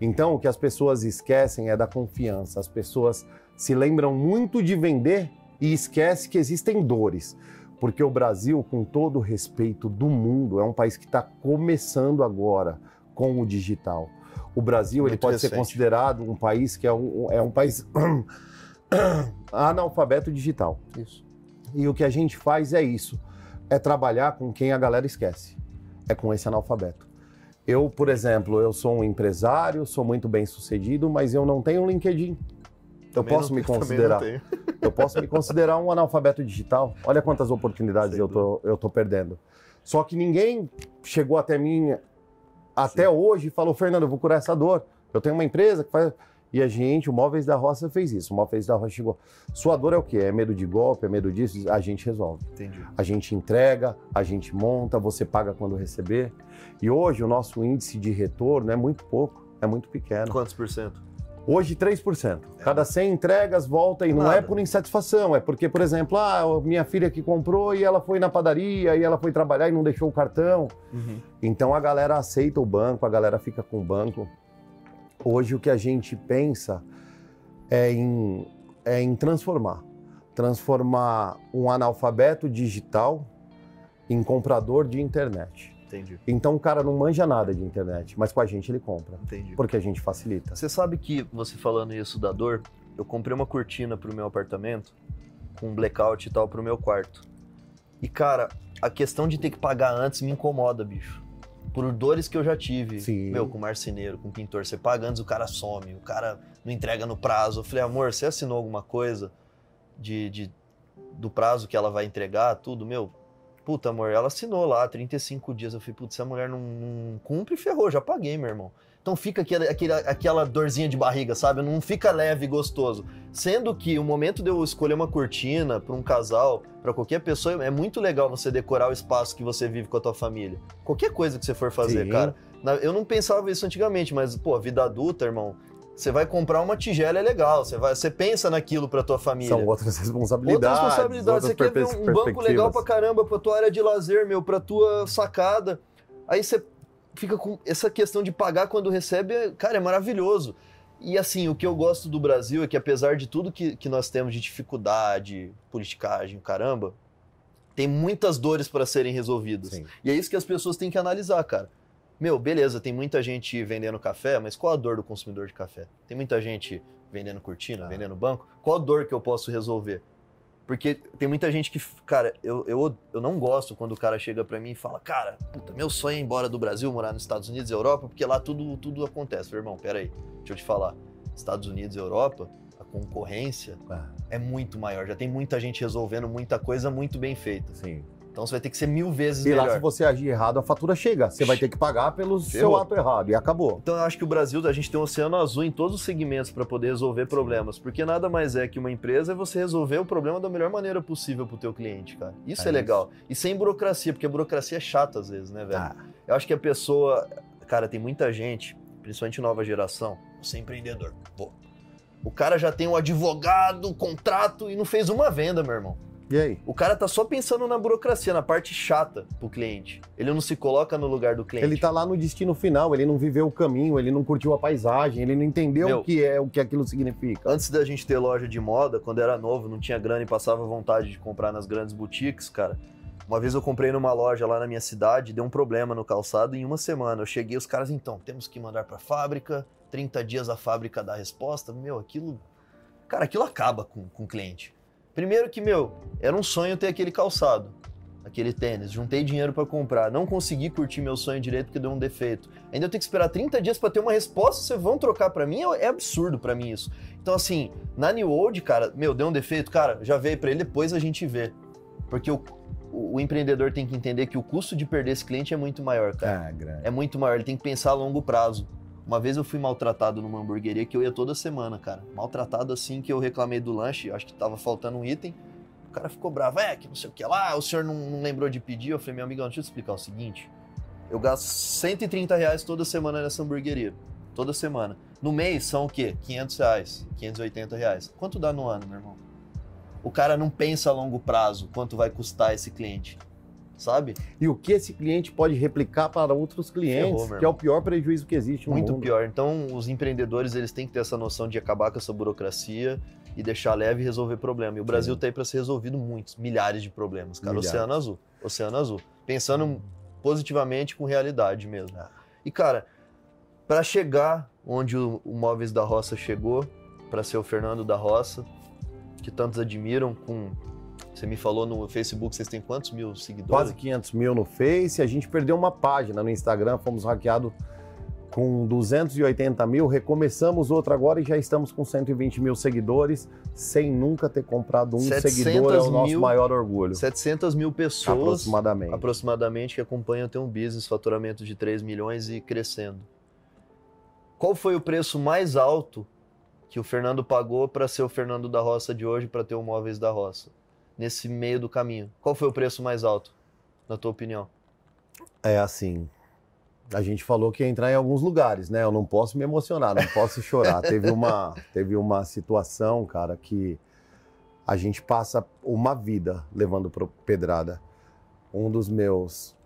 Então, o que as pessoas esquecem é da confiança. As pessoas se lembram muito de vender e esquecem que existem dores. Porque o Brasil, com todo o respeito do mundo, é um país que está começando agora com o digital. O Brasil ele pode ser considerado um país que é um, é um país analfabeto digital. Isso. E o que a gente faz é isso: é trabalhar com quem a galera esquece. É com esse analfabeto. Eu, por exemplo, eu sou um empresário, sou muito bem sucedido, mas eu não tenho LinkedIn. Eu posso não- me considerar. Eu posso me considerar um analfabeto digital. Olha quantas oportunidades eu tô, eu tô perdendo. Só que ninguém chegou até mim até hoje e falou, Fernando, eu vou curar essa dor. Eu tenho uma empresa que faz. E a gente, o Móveis da Roça fez isso. O Móveis da Roça chegou. Sua dor é o quê? É medo de golpe, é medo disso? A gente resolve. Entendi. A gente entrega, a gente monta, você paga quando receber. E hoje o nosso índice de retorno é muito pouco, é muito pequeno. Quantos por cento? Hoje, 3%. Cada 100 entregas volta e não Nada. é por insatisfação, é porque, por exemplo, ah, minha filha que comprou e ela foi na padaria e ela foi trabalhar e não deixou o cartão. Então a galera aceita o banco, a galera fica com o banco. Hoje o que a gente pensa é em, é em transformar. Transformar um analfabeto digital em comprador de internet. Entendi, Então o cara não manja nada de internet, mas com a gente ele compra, entendi. porque a gente facilita. Você sabe que, você falando isso da dor, eu comprei uma cortina pro meu apartamento, com blackout e tal, pro meu quarto. E, cara, a questão de ter que pagar antes me incomoda, bicho. Por dores que eu já tive. Sim. Meu, com marceneiro, com pintor. Você paga antes, o cara some, o cara não entrega no prazo. Eu falei, amor, você assinou alguma coisa de, de- do prazo que ela vai entregar, tudo? Meu, puta, amor, ela assinou lá 35 dias. Eu falei, putz, se a mulher não, não cumpre, ferrou, já paguei, meu irmão. Então fica aquele, aquele- aquela dorzinha de barriga, sabe? Não fica leve e gostoso. Sendo que o momento de eu escolher uma cortina para um casal, para qualquer pessoa, é muito legal você decorar o espaço que você vive com a tua família. Qualquer coisa que você for fazer, Sim. cara. Eu não pensava isso antigamente, mas, pô, vida adulta, irmão, você vai comprar uma tigela, é legal. Você, vai, você pensa naquilo para tua família. São outras responsabilidades. Outras responsabilidades. Você quer ver um banco legal pra caramba, pra tua área de lazer, meu, pra tua sacada. Aí você fica com essa questão de pagar quando recebe, é- cara, é maravilhoso. E assim, o que eu gosto do Brasil é que apesar de tudo que, que nós temos de dificuldade, politicagem, caramba, tem muitas dores para serem resolvidas. Sim. E é isso que as pessoas têm que analisar, cara. Meu, beleza, tem muita gente vendendo café, mas qual a dor do consumidor de café? Tem muita gente vendendo cortina, Ah. vendendo banco. Qual a dor que eu posso resolver? Porque tem muita gente que, cara, eu, eu, eu não gosto quando o cara chega pra mim e fala, cara, puta, meu sonho é ir embora do Brasil, morar nos Estados Unidos e Europa, porque lá tudo, tudo acontece. Eu falei, irmão, peraí, deixa eu te falar. Estados Unidos e Europa, a concorrência Ah, é muito maior. Já tem muita gente resolvendo muita coisa muito bem feita. sim. Então você vai ter que ser mil vezes E melhor. lá, se você agir errado, a fatura chega. Você vai ter que pagar pelo seu Ferrou. ato errado. E acabou. Então eu acho que o Brasil, a gente tem um oceano azul em todos os segmentos para poder resolver problemas, porque nada mais é que uma empresa é você resolver o problema da melhor maneira possível pro teu cliente, cara. Isso é, É legal. E sem burocracia, porque a burocracia é chata às vezes, né, velho? Ah. Eu acho que a pessoa, cara, tem muita gente, principalmente nova geração, você é empreendedor, pô. O cara já tem um advogado, um contrato e não fez uma venda, meu irmão. E aí? O cara tá só pensando na burocracia, na parte chata pro cliente. Ele não se coloca no lugar do cliente. Ele tá lá no destino final, ele não viveu o caminho, ele não curtiu a paisagem, ele não entendeu Meu. o que é, o que aquilo significa. Antes da gente ter loja de moda, quando era novo, não tinha grana e passava vontade de comprar nas grandes boutiques, cara. Uma vez eu comprei numa loja lá na minha cidade, deu um problema no calçado em uma semana. Eu cheguei, os caras, então, temos que mandar pra fábrica, 30 dias a fábrica dá a resposta. Meu, aquilo. Cara, aquilo acaba com, com o cliente. Primeiro que, meu, era um sonho ter aquele calçado, aquele tênis. Juntei dinheiro pra comprar. Não consegui curtir meu sonho direito porque deu um defeito. Ainda eu tenho que esperar 30 dias pra ter uma resposta. Vocês vão trocar pra mim? É absurdo pra mim isso. Então, assim, na New Old, cara, meu, deu um defeito, cara, já veio pra ele, depois a gente vê. Porque o, o, o empreendedor tem que entender que o custo de perder esse cliente é muito maior, cara. Grande. É muito maior, ele tem que pensar a longo prazo. Uma vez eu fui maltratado numa hamburgueria que eu ia toda semana, cara. Maltratado assim que eu reclamei do lanche, acho que tava faltando um item. O cara ficou bravo, é, que não sei o que lá, o senhor não, não lembrou de pedir. Eu falei, meu amigão, deixa eu te explicar o seguinte. Eu gasto 130 reais toda semana nessa hamburgueria. Toda semana. No mês são o quê? 500 reais, 580 reais. Quanto dá no ano, meu irmão? O cara não pensa a longo prazo quanto vai custar esse cliente, sabe? E o que esse cliente pode replicar para outros clientes, Ferrou, que é o pior prejuízo que existe no Muito mundo. pior. Então, os empreendedores eles têm que ter essa noção de acabar com essa burocracia e deixar leve e resolver problema. E o Brasil Sim. tem para ser resolvido muitos, milhares de problemas, cara. Milhares. Oceano Azul, Oceano Azul. Pensando positivamente com realidade mesmo. Ah. E cara, para chegar onde o, o Móveis da Roça chegou, para ser o Fernando da Roça, que tantos admiram, com você me falou no Facebook, vocês têm quantos mil seguidores? Quase 500 mil no Face, a gente perdeu uma página no Instagram, fomos hackeados com 280 mil, recomeçamos outra agora e já estamos com 120 mil seguidores, sem nunca ter comprado um 700 seguidor, é o nosso mil- maior orgulho. 700 mil pessoas Aproximadamente. aproximadamente que acompanham tem um business faturamento de 3 milhões e crescendo. Qual foi o preço mais alto que o Fernando pagou para ser o Fernando da Roça de hoje para ter o Móveis da Roça? Nesse meio do caminho. Qual foi o preço mais alto, na tua opinião? É assim. A gente falou que ia entrar em alguns lugares, né? Eu não posso me emocionar, não posso chorar. teve, uma, teve uma situação, cara, que a gente passa uma vida levando pedrada. Um dos meus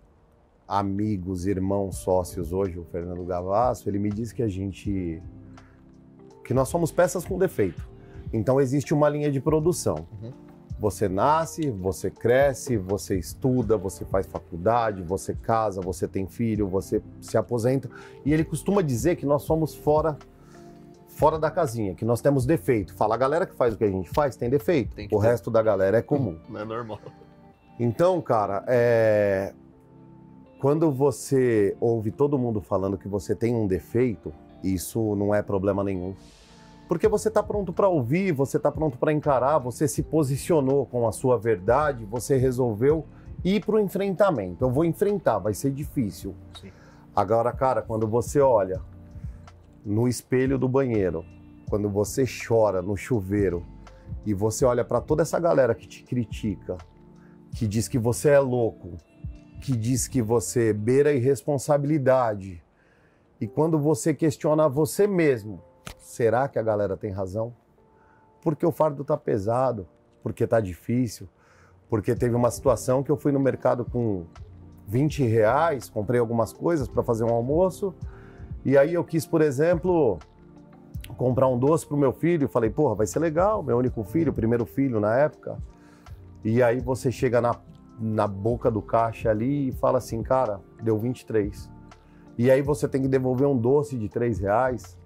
amigos, irmãos, sócios hoje, o Fernando Gavasso, ele me disse que a gente. que nós somos peças com defeito. Então existe uma linha de produção. Uhum. Você nasce, você cresce, você estuda, você faz faculdade, você casa, você tem filho, você se aposenta. E ele costuma dizer que nós somos fora fora da casinha, que nós temos defeito. Fala, a galera que faz o que a gente faz tem defeito. Tem o ter. resto da galera é comum. Não é normal. Então, cara, é... quando você ouve todo mundo falando que você tem um defeito, isso não é problema nenhum. Porque você está pronto para ouvir, você está pronto para encarar, você se posicionou com a sua verdade, você resolveu ir para o enfrentamento. Eu vou enfrentar, vai ser difícil. Sim. Agora, cara, quando você olha no espelho do banheiro, quando você chora no chuveiro e você olha para toda essa galera que te critica, que diz que você é louco, que diz que você beira irresponsabilidade, e quando você questiona você mesmo, será que a galera tem razão? Porque o fardo tá pesado, porque tá difícil, porque teve uma situação que eu fui no mercado com 20 reais, comprei algumas coisas para fazer um almoço, e aí eu quis, por exemplo, comprar um doce pro meu filho, falei, porra, vai ser legal, meu único filho, primeiro filho na época. E aí você chega na, na boca do caixa ali e fala assim, cara, deu 23. E aí você tem que devolver um doce de 3 reais.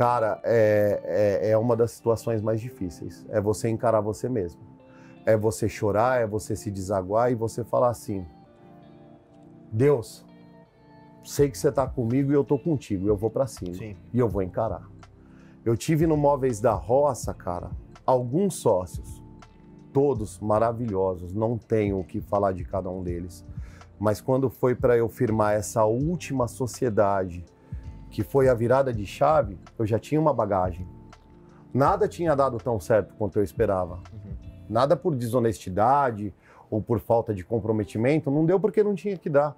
Cara, é, é, é uma das situações mais difíceis. É você encarar você mesmo. É você chorar, é você se desaguar e você falar assim: Deus, sei que você tá comigo e eu tô contigo, eu vou para cima Sim. e eu vou encarar. Eu tive no Móveis da Roça, cara, alguns sócios todos maravilhosos, não tenho o que falar de cada um deles. Mas quando foi para eu firmar essa última sociedade, que foi a virada de chave, eu já tinha uma bagagem. Nada tinha dado tão certo quanto eu esperava. Uhum. Nada por desonestidade ou por falta de comprometimento, não deu porque não tinha que dar.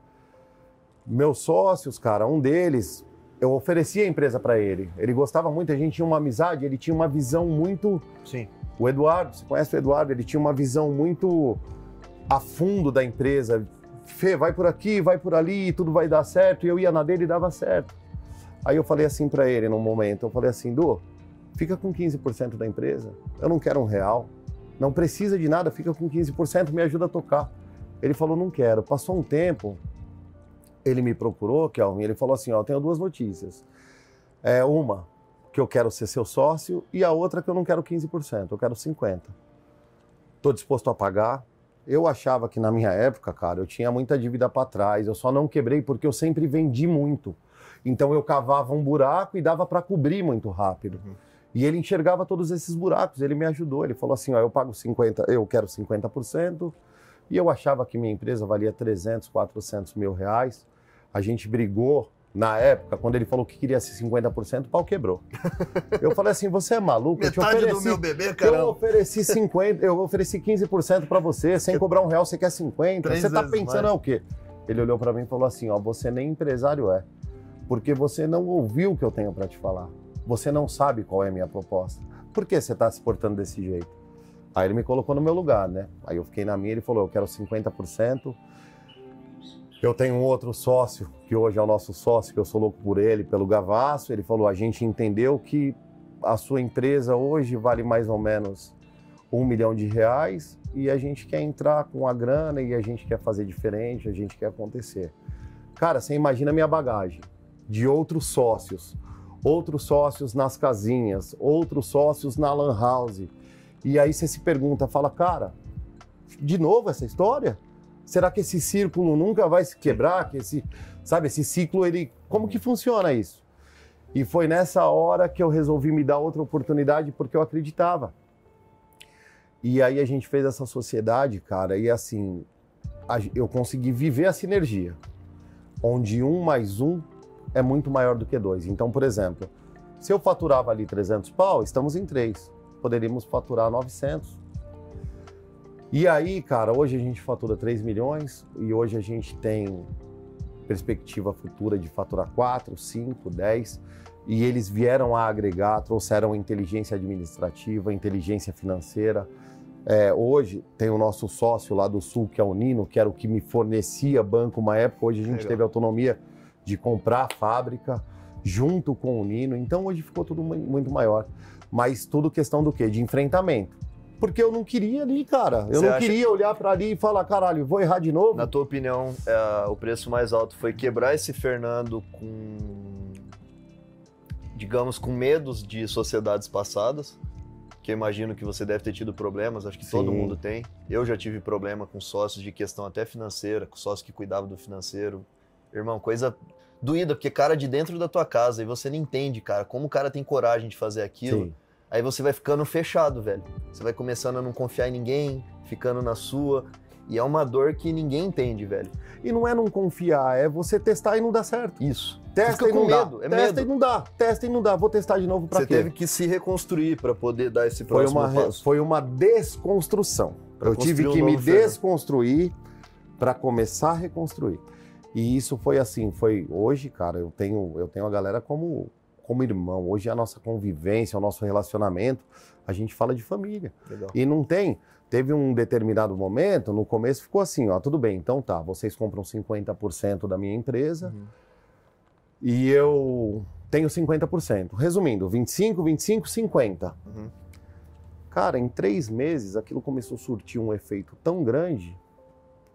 Meus sócios, cara, um deles, eu ofereci a empresa para ele. Ele gostava muito, a gente tinha uma amizade, ele tinha uma visão muito. Sim. O Eduardo, você conhece o Eduardo? Ele tinha uma visão muito a fundo da empresa. Fê, vai por aqui, vai por ali, tudo vai dar certo. E eu ia na dele e dava certo. Aí eu falei assim para ele num momento, eu falei assim, Du, fica com 15% da empresa. Eu não quero um real. Não precisa de nada, fica com 15%, me ajuda a tocar. Ele falou, não quero. Passou um tempo, ele me procurou, Kelvin, ele falou assim, ó, tenho duas notícias. É uma, que eu quero ser seu sócio, e a outra que eu não quero 15%, eu quero 50%. Estou disposto a pagar. Eu achava que na minha época, cara, eu tinha muita dívida para trás, eu só não quebrei porque eu sempre vendi muito. Então eu cavava um buraco e dava para cobrir muito rápido. Uhum. E ele enxergava todos esses buracos, ele me ajudou. Ele falou assim: ó, eu pago 50, eu quero 50%. E eu achava que minha empresa valia 300, 400 mil reais. A gente brigou na época, quando ele falou que queria ser 50%, o pau quebrou. Eu falei assim: você é maluco? Metade eu te ofereci, do meu bebê, cara. Eu ofereci 50, eu ofereci 15% para você, sem cobrar um real, você quer 50%. Três você tá pensando é o quê? Ele olhou para mim e falou assim: ó, você nem empresário é porque você não ouviu o que eu tenho para te falar. Você não sabe qual é a minha proposta. Por que você está se portando desse jeito? Aí ele me colocou no meu lugar, né? Aí eu fiquei na minha, ele falou: eu quero 50%. Eu tenho um outro sócio, que hoje é o nosso sócio, que eu sou louco por ele, pelo Gavasso. Ele falou: a gente entendeu que a sua empresa hoje vale mais ou menos um milhão de reais e a gente quer entrar com a grana e a gente quer fazer diferente, a gente quer acontecer. Cara, você imagina a minha bagagem de outros sócios, outros sócios nas casinhas, outros sócios na lan house. E aí você se pergunta, fala, cara, de novo essa história? Será que esse círculo nunca vai se quebrar? Que esse, sabe, esse ciclo ele, como que funciona isso? E foi nessa hora que eu resolvi me dar outra oportunidade porque eu acreditava. E aí a gente fez essa sociedade, cara, e assim, eu consegui viver a sinergia, onde um mais um é muito maior do que dois. Então, por exemplo, se eu faturava ali 300 pau, estamos em três. Poderíamos faturar 900. E aí, cara, hoje a gente fatura 3 milhões e hoje a gente tem perspectiva futura de faturar 4, 5, 10. E eles vieram a agregar, trouxeram inteligência administrativa, inteligência financeira. É, hoje tem o nosso sócio lá do Sul, que é o Nino, que era o que me fornecia banco uma época. Hoje a gente Legal. teve autonomia de comprar a fábrica junto com o Nino. Então hoje ficou tudo muito maior. Mas tudo questão do quê? De enfrentamento. Porque eu não queria ali, cara. Eu Você não queria olhar para ali e falar, caralho, vou errar de novo. Na tua opinião, é, o preço mais alto foi quebrar esse Fernando com, digamos, com medos de sociedades passadas? que eu imagino que você deve ter tido problemas, acho que Sim. todo mundo tem. Eu já tive problema com sócios de questão até financeira, com sócios que cuidavam do financeiro, Irmão, coisa doída, porque cara de dentro da tua casa e você não entende, cara, como o cara tem coragem de fazer aquilo. Sim. Aí você vai ficando fechado, velho. Você vai começando a não confiar em ninguém, ficando na sua. E é uma dor que ninguém entende, velho. E não é não confiar, é você testar e não dar certo. Isso. Testa e não medo, dá. É Testa medo. e não dá. Testa e não dá. Vou testar de novo para quê? Você teve que se reconstruir para poder dar esse próximo foi uma, passo. Foi uma desconstrução. Pra Eu tive que um me desconstruir para começar a reconstruir. E isso foi assim, foi hoje, cara, eu tenho, eu tenho a galera como, como irmão. Hoje a nossa convivência, o nosso relacionamento, a gente fala de família. Legal. E não tem, teve um determinado momento, no começo ficou assim, ó, tudo bem, então tá, vocês compram 50% da minha empresa uhum. e eu tenho 50%. Resumindo, 25, 25, 50. Uhum. Cara, em três meses aquilo começou a surtir um efeito tão grande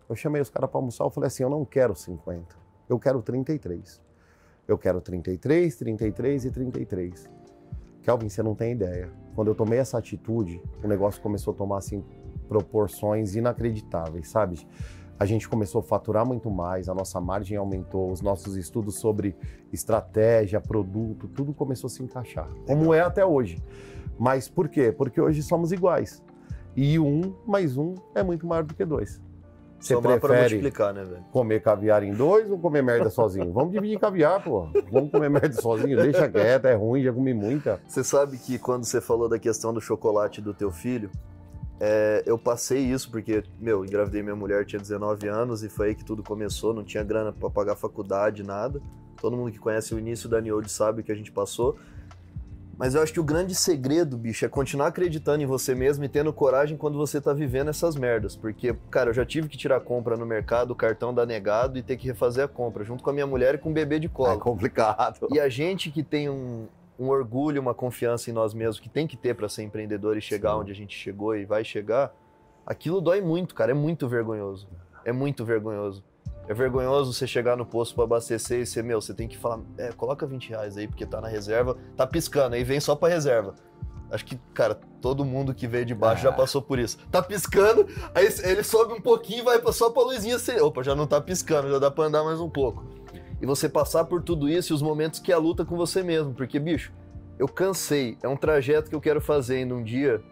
eu chamei os caras para almoçar, eu falei assim, eu não quero 50, eu quero 33. Eu quero 33, 33 e 33. Kelvin, você não tem ideia. Quando eu tomei essa atitude, o negócio começou a tomar assim proporções inacreditáveis, sabe? A gente começou a faturar muito mais, a nossa margem aumentou, os nossos estudos sobre estratégia, produto, tudo começou a se encaixar, como é até hoje. Mas por quê? Porque hoje somos iguais. E um mais um é muito maior do que dois. Você Somar prefere né, velho? comer caviar em dois ou comer merda sozinho? Vamos dividir caviar, pô. Vamos comer merda sozinho, deixa quieto, é ruim, já comi muita. Você sabe que quando você falou da questão do chocolate do teu filho, é, eu passei isso porque, meu, engravidei minha mulher, tinha 19 anos e foi aí que tudo começou, não tinha grana pra pagar faculdade, nada. Todo mundo que conhece o início da Niold sabe o que a gente passou. Mas eu acho que o grande segredo, bicho, é continuar acreditando em você mesmo e tendo coragem quando você tá vivendo essas merdas. Porque, cara, eu já tive que tirar compra no mercado, o cartão dá negado e ter que refazer a compra, junto com a minha mulher e com o bebê de colo. É complicado. E a gente que tem um, um orgulho, uma confiança em nós mesmos, que tem que ter para ser empreendedor e chegar Sim. onde a gente chegou e vai chegar, aquilo dói muito, cara. É muito vergonhoso. É muito vergonhoso. É vergonhoso você chegar no posto para abastecer e você, meu, você tem que falar, é, coloca 20 reais aí, porque tá na reserva, tá piscando, aí vem só pra reserva. Acho que, cara, todo mundo que veio de baixo já Ah. passou por isso. Tá piscando, aí ele sobe um pouquinho e vai só pra luzinha. Você, opa, já não tá piscando, já dá pra andar mais um pouco. E você passar por tudo isso e os momentos que é a luta com você mesmo. Porque, bicho, eu cansei. É um trajeto que eu quero fazer ainda um dia.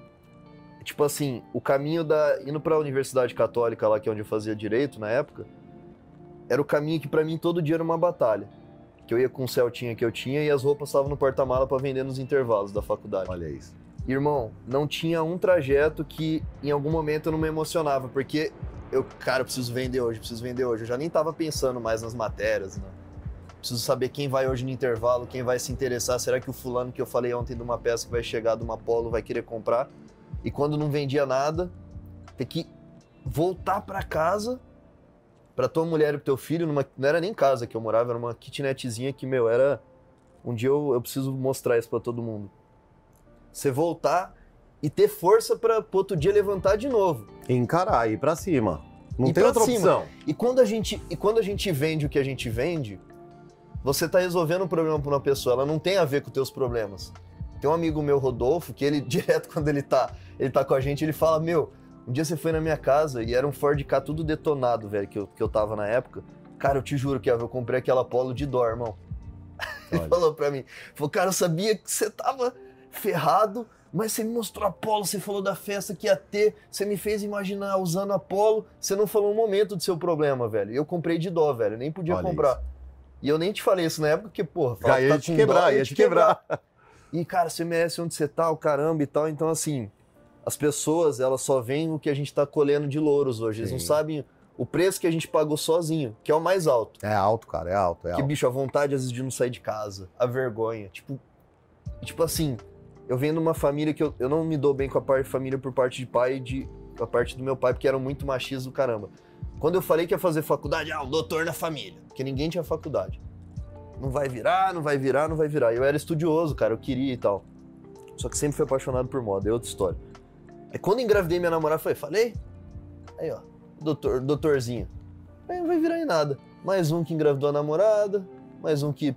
Tipo assim, o caminho da. indo pra Universidade Católica lá, que é onde eu fazia direito na época, era o caminho que pra mim todo dia era uma batalha. Que eu ia com o Celtinha que eu tinha e as roupas estavam no porta-mala pra vender nos intervalos da faculdade. Olha isso. Irmão, não tinha um trajeto que em algum momento eu não me emocionava, porque eu, cara, eu preciso vender hoje, preciso vender hoje. Eu já nem tava pensando mais nas matérias, né? Preciso saber quem vai hoje no intervalo, quem vai se interessar. Será que o fulano que eu falei ontem de uma peça que vai chegar de uma polo vai querer comprar? E quando não vendia nada, ter que voltar pra casa pra tua mulher e pro teu filho, numa, não era nem casa que eu morava, era uma kitnetzinha que, meu, era. Um dia eu, eu preciso mostrar isso pra todo mundo. Você voltar e ter força pra pro outro dia levantar de novo. Encarar, ir pra cima. Não Ir tem outra cima. opção. E quando a gente e quando a gente vende o que a gente vende, você tá resolvendo um problema pra uma pessoa, ela não tem a ver com teus problemas. Tem um amigo meu, Rodolfo, que ele direto quando ele tá, ele tá com a gente, ele fala: "Meu, um dia você foi na minha casa e era um Ford K tudo detonado, velho, que eu, que eu tava na época. Cara, eu te juro, Kevin, eu comprei aquela Polo de dó, irmão. Ele Olha. falou pra mim, falou, cara, eu sabia que você tava ferrado, mas você me mostrou a Polo, você falou da festa que ia ter, você me fez imaginar usando a Polo, você não falou um momento do seu problema, velho. Eu comprei de dó, velho, nem podia Olha comprar. isso. E eu nem te falei isso na época, porque, porra, Já ia tá te quebrar, dó, ia te quebrar. E, cara, você merece onde você tá, o caramba e tal. Então, assim, as pessoas, elas só veem o que a gente tá colhendo de louros hoje. Eles não Sim. sabem o preço que a gente pagou sozinho, que é o mais alto. É alto, cara, é alto, é Que, alto. bicho, a vontade às vezes de não sair de casa, a vergonha. Tipo, tipo assim, eu venho de uma família que eu, eu não me dou bem com a parte de família por parte de pai e de a parte do meu pai, porque eram muito machistas do caramba. Quando eu falei que ia fazer faculdade, ah, o doutor na família, porque ninguém tinha faculdade. Não vai virar, não vai virar, não vai virar. Eu era estudioso, cara, eu queria e tal. Só que sempre fui apaixonado por moda, é outra história. Aí quando engravidei minha namorada, falei, falei? Aí, ó, doutor, doutorzinho. Aí não vai virar em nada. Mais um que engravidou a namorada, mais um que.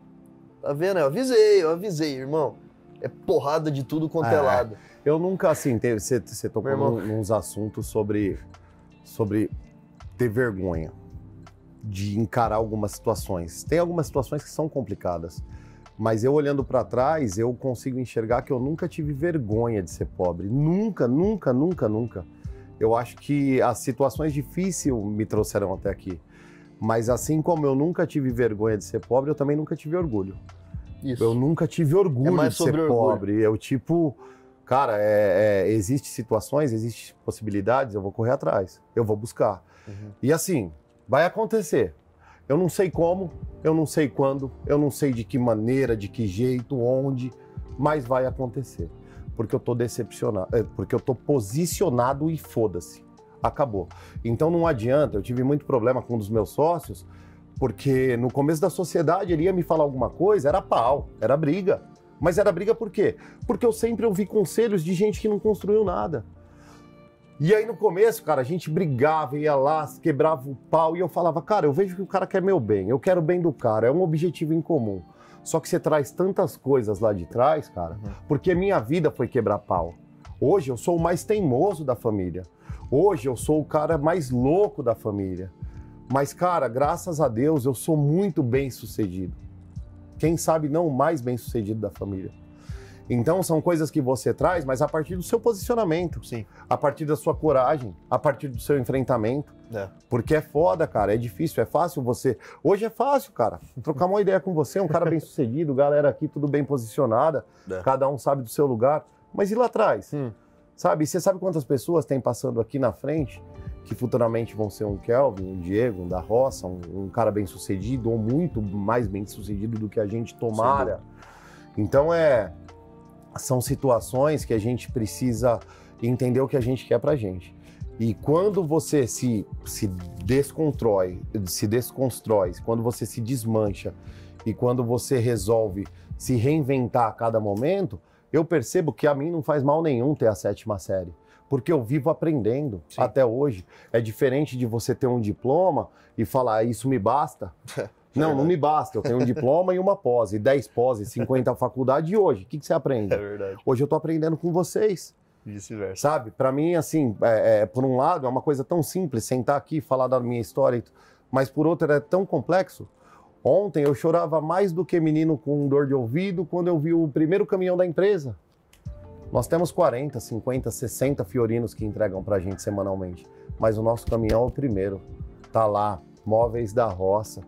Tá vendo? Eu avisei, eu avisei, irmão. É porrada de tudo quanto é, É. lado. Eu nunca, assim, teve, você, você tocou num- nos assuntos sobre, sobre ter vergonha de encarar algumas situações. Tem algumas situações que são complicadas, mas eu olhando para trás, eu consigo enxergar que eu nunca tive vergonha de ser pobre. Nunca, nunca, nunca, nunca. Eu acho que as situações difíceis me trouxeram até aqui. Mas assim como eu nunca tive vergonha de ser pobre, eu também nunca tive orgulho. Isso. Eu nunca tive orgulho É mais de ser orgulho. pobre. Eu, tipo, cara, é, é, existe situações, existem possibilidades, eu vou correr atrás, eu vou buscar. Uhum. E assim, vai acontecer. Eu não sei como, eu não sei quando, eu não sei de que maneira, de que jeito, onde, mas vai acontecer. Porque eu tô decepcionado, é, porque eu tô posicionado e foda-se. Acabou. Então não adianta, eu tive muito problema com um dos meus sócios, porque no começo da sociedade ele ia me falar alguma coisa, era pau, era briga. Mas era briga por quê? Porque eu sempre ouvi conselhos de gente que não construiu nada. E aí no começo, cara, a gente brigava, ia lá, quebrava o pau e eu falava, cara, eu vejo que o cara quer meu bem, eu quero o bem do cara, é um objetivo em comum. Só que você traz tantas coisas lá de trás, cara, Uhum. porque minha vida foi quebrar pau. Hoje eu sou o mais teimoso da família. Hoje eu sou o cara mais louco da família. Mas, cara, graças a Deus eu sou muito bem sucedido. Quem sabe não o mais bem sucedido da família. Então são coisas que você traz, mas a partir do seu posicionamento, Sim. a partir da sua coragem, a partir do seu enfrentamento. É. Porque é foda, cara, é difícil, é fácil você. Hoje é fácil, cara. Trocar uma ideia com você, um cara bem sucedido, galera aqui tudo bem posicionada, É. cada um sabe do seu lugar. Mas e lá atrás? Hum. Sabe? Você sabe quantas pessoas tem passando aqui na frente que futuramente vão ser um Kelvin, um Diego, um da Roça, um, um cara bem sucedido ou muito mais bem sucedido do que a gente tomara. Então é são situações que a gente precisa entender o que a gente quer pra gente. E quando você se, se descontrói, se desconstrói, quando você se desmancha e quando você resolve se reinventar a cada momento, eu percebo que a mim não faz mal nenhum ter a sétima série. Porque eu vivo aprendendo Sim. até hoje. É diferente de você ter um diploma e falar, "Ah, isso me basta. Não, não me basta. Eu tenho um diploma e uma pós, e 10 pós, e 50 faculdade. E hoje, o que, que você aprende? É verdade. Hoje eu tô aprendendo com vocês, Vice-versa. sabe? Para mim, assim, é, é, por um lado, é uma coisa tão simples, sentar aqui e falar da minha história, mas por outro, é tão complexo. Ontem eu chorava mais do que menino com dor de ouvido quando eu vi o primeiro caminhão da empresa. Nós temos 40, 50, 60 fiorinos que entregam pra gente semanalmente, mas o nosso caminhão é o primeiro. Tá lá, móveis da roça,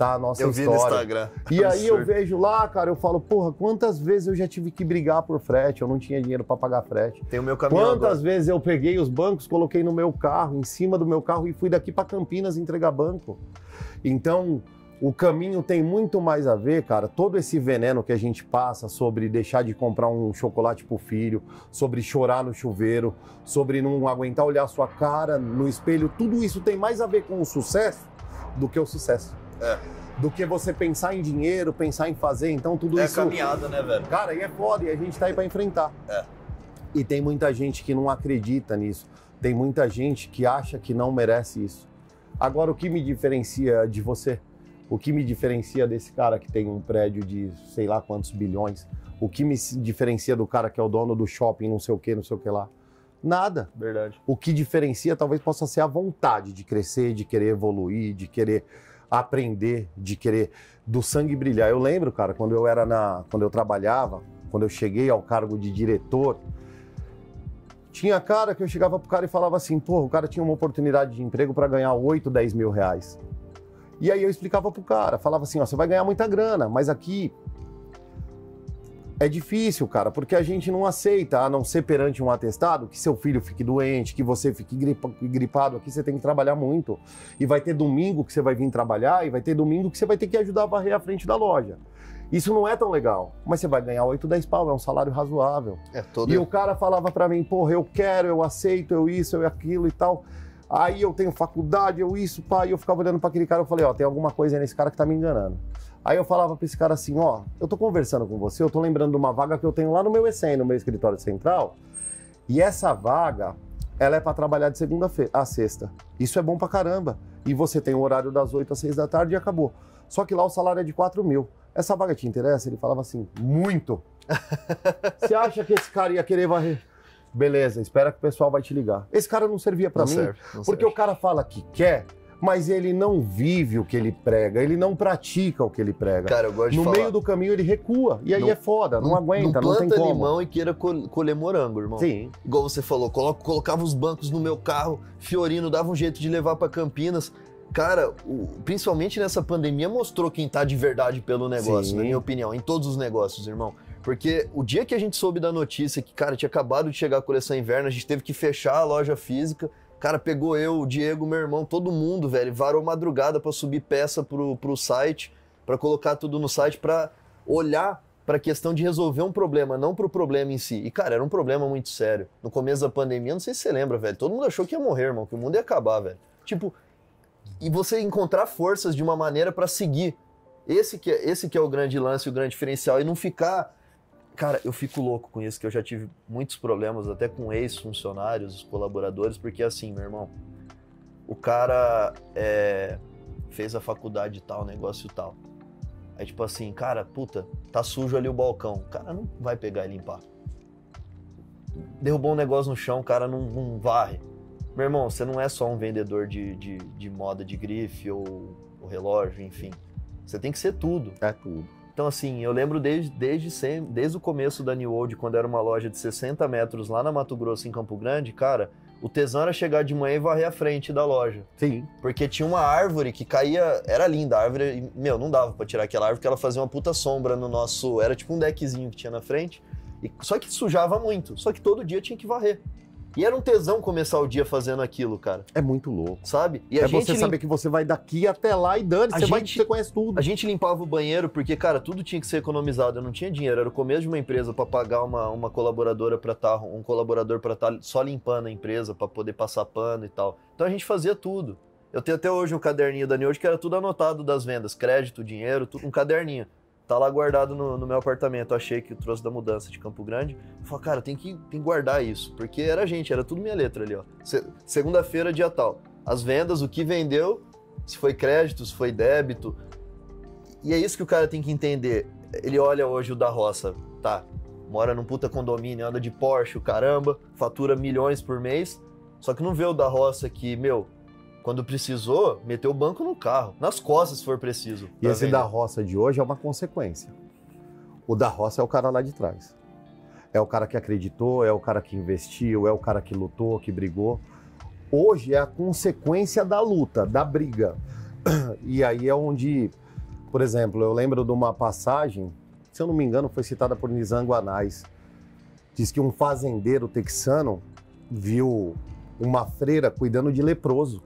tá a nossa Eu vi no história. Instagram. E aí eu vejo lá, cara, eu falo, porra, quantas vezes eu já tive que brigar por frete, eu não tinha dinheiro para pagar frete. Tem o meu caminhão Quantas agora. vezes eu peguei os bancos, coloquei no meu carro, em cima do meu carro e fui daqui para Campinas entregar banco. Então, o caminho tem muito mais a ver, cara, todo esse veneno que a gente passa sobre deixar de comprar um chocolate pro filho, sobre chorar no chuveiro, sobre não aguentar olhar sua cara no espelho, tudo isso tem mais a ver com o sucesso do que o sucesso. É. Do que você pensar em dinheiro, pensar em fazer, então tudo É isso caminhada, né, velho? Cara, e é foda, e a gente tá aí pra enfrentar. É. E tem muita gente que não acredita nisso. Tem muita gente que acha que não merece isso. Agora, o que me diferencia de você? O que me diferencia desse cara que tem um prédio de sei lá quantos bilhões? O que me diferencia do cara que é o dono do shopping, não sei o que, não sei o que lá? Nada. Verdade. O que diferencia talvez possa ser a vontade de crescer, de querer evoluir, de querer aprender, de querer do sangue brilhar. Eu lembro, cara, quando eu era na, quando eu trabalhava, quando eu cheguei ao cargo de diretor, tinha cara que eu chegava pro cara e falava assim, pô, o cara tinha uma oportunidade de emprego para ganhar 8, 10 mil reais. E aí eu explicava pro cara, falava assim, ó, você vai ganhar muita grana, mas aqui é difícil, cara, porque a gente não aceita, a não ser perante um atestado, que seu filho fique doente, que você fique gripa- gripado aqui, você tem que trabalhar muito. E vai ter domingo que você vai vir trabalhar, e vai ter domingo que você vai ter que ajudar a varrer a frente da loja. Isso não é tão legal, mas você vai ganhar 8, 10 pau, é um salário razoável. É todo. E o cara falava pra mim, porra, eu quero, eu aceito, eu isso, eu aquilo e tal. Aí eu tenho faculdade, eu isso, pá, e eu ficava olhando pra aquele cara, eu falei, ó, tem alguma coisa aí nesse cara que tá me enganando. Aí eu falava pra esse cara assim, ó, eu tô conversando com você, eu tô lembrando de uma vaga que eu tenho lá no meu ECM, no meu escritório central, e essa vaga, ela é pra trabalhar de segunda a sexta. Isso é bom pra caramba. E você tem o horário das 8 às 6 da tarde e acabou. Só que lá o salário é de 4 mil. Essa vaga te interessa? Ele falava assim, muito. Você acha que esse cara ia querer varrer? Beleza, espera que o pessoal vai te ligar. Esse cara não servia Não mim, serve, porque serve. o cara fala que quer, mas ele não vive o que ele prega, ele não pratica o que ele prega. Cara, eu gosto de no falar. meio do caminho ele recua, e aí Não- é foda, não, aguenta, não, planta tem como. limão e queira col- colher morango, irmão. Sim, Igual você falou, colo- colocava os bancos no meu carro, Fiorino dava um jeito de levar pra Campinas. Cara, o- principalmente nessa pandemia, mostrou quem tá de verdade pelo negócio, Sim. na minha opinião, em todos os negócios, irmão. Porque o dia que a gente soube da notícia que, cara, tinha acabado de chegar a coleção inverno, a gente teve que fechar a loja física. Cara, pegou eu, o Diego, meu irmão, todo mundo, velho, varou madrugada pra subir peça pro, pro site, pra colocar tudo no site, pra olhar pra questão de resolver um problema, não pro problema em si. E, cara, era um problema muito sério. No começo da pandemia, não sei se você lembra, velho, todo mundo achou que ia morrer, irmão, que o mundo ia acabar, velho. Tipo, e você encontrar forças de uma maneira pra seguir. Esse que, é, esse que é o grande lance, o grande diferencial, e não ficar. Cara, eu fico louco com isso, que eu já tive muitos problemas, até com ex-funcionários, colaboradores, porque assim, meu irmão, o cara é, fez a faculdade tal, negócio tal. Aí, tipo assim, cara, puta, tá sujo ali o balcão. O cara não vai pegar e limpar. Derrubou um negócio no chão, o cara não, não varre. Meu irmão, você não é só um vendedor de, de, de moda de grife ou, ou relógio, enfim. Você tem que ser tudo. é tudo. Então, assim, eu lembro desde, desde, sempre, desde o começo da New Old, quando era uma loja de 60 metros lá na Mato Grosso, em Campo Grande, cara, o tesão era chegar de manhã e varrer a frente da loja. Sim. Porque tinha uma árvore que caía. Era linda a árvore. E, meu, não dava pra tirar aquela árvore porque ela fazia uma puta sombra no nosso. Era tipo um deckzinho que tinha na frente. E, só que sujava muito. Só que todo dia tinha que varrer. E era um tesão começar o dia fazendo aquilo, cara. É muito louco. Sabe? E é você lim... saber que você vai daqui até lá e dane, você, gente... vai, você conhece tudo. A gente limpava o banheiro porque, cara, tudo tinha que ser economizado. Eu não tinha dinheiro. Era o começo de uma empresa para pagar uma, uma colaboradora para estar, tá, um colaborador para estar tá só limpando a empresa, para poder passar pano e tal. Então a gente fazia tudo. Eu tenho até hoje um caderninho da New que era tudo anotado das vendas, crédito, dinheiro, tudo, um caderninho. Tá lá guardado no, no, meu apartamento. Achei que eu trouxe da mudança de Campo Grande. Eu falei, cara, tem que, tem que guardar isso. Porque era gente, era tudo minha letra ali, ó. Se, Segunda-feira, dia tal. As vendas, o que vendeu, se foi crédito, se foi débito. E é isso que o cara tem que entender. Ele olha hoje o da roça, tá? Mora num puta condomínio, anda de Porsche, caramba, fatura milhões por mês. Só que não vê o da roça que, meu, quando precisou, meteu o banco no carro, nas costas se for preciso. E esse vender. da roça de hoje é uma consequência. O da roça é o cara lá de trás. É o cara que acreditou, é o cara que investiu, é o cara que lutou, que brigou. Hoje é a consequência da luta, da briga. E aí é onde, por exemplo, eu lembro de uma passagem, se eu não me engano, foi citada por Nizam Guanais. Diz que um fazendeiro texano viu uma freira cuidando de leproso.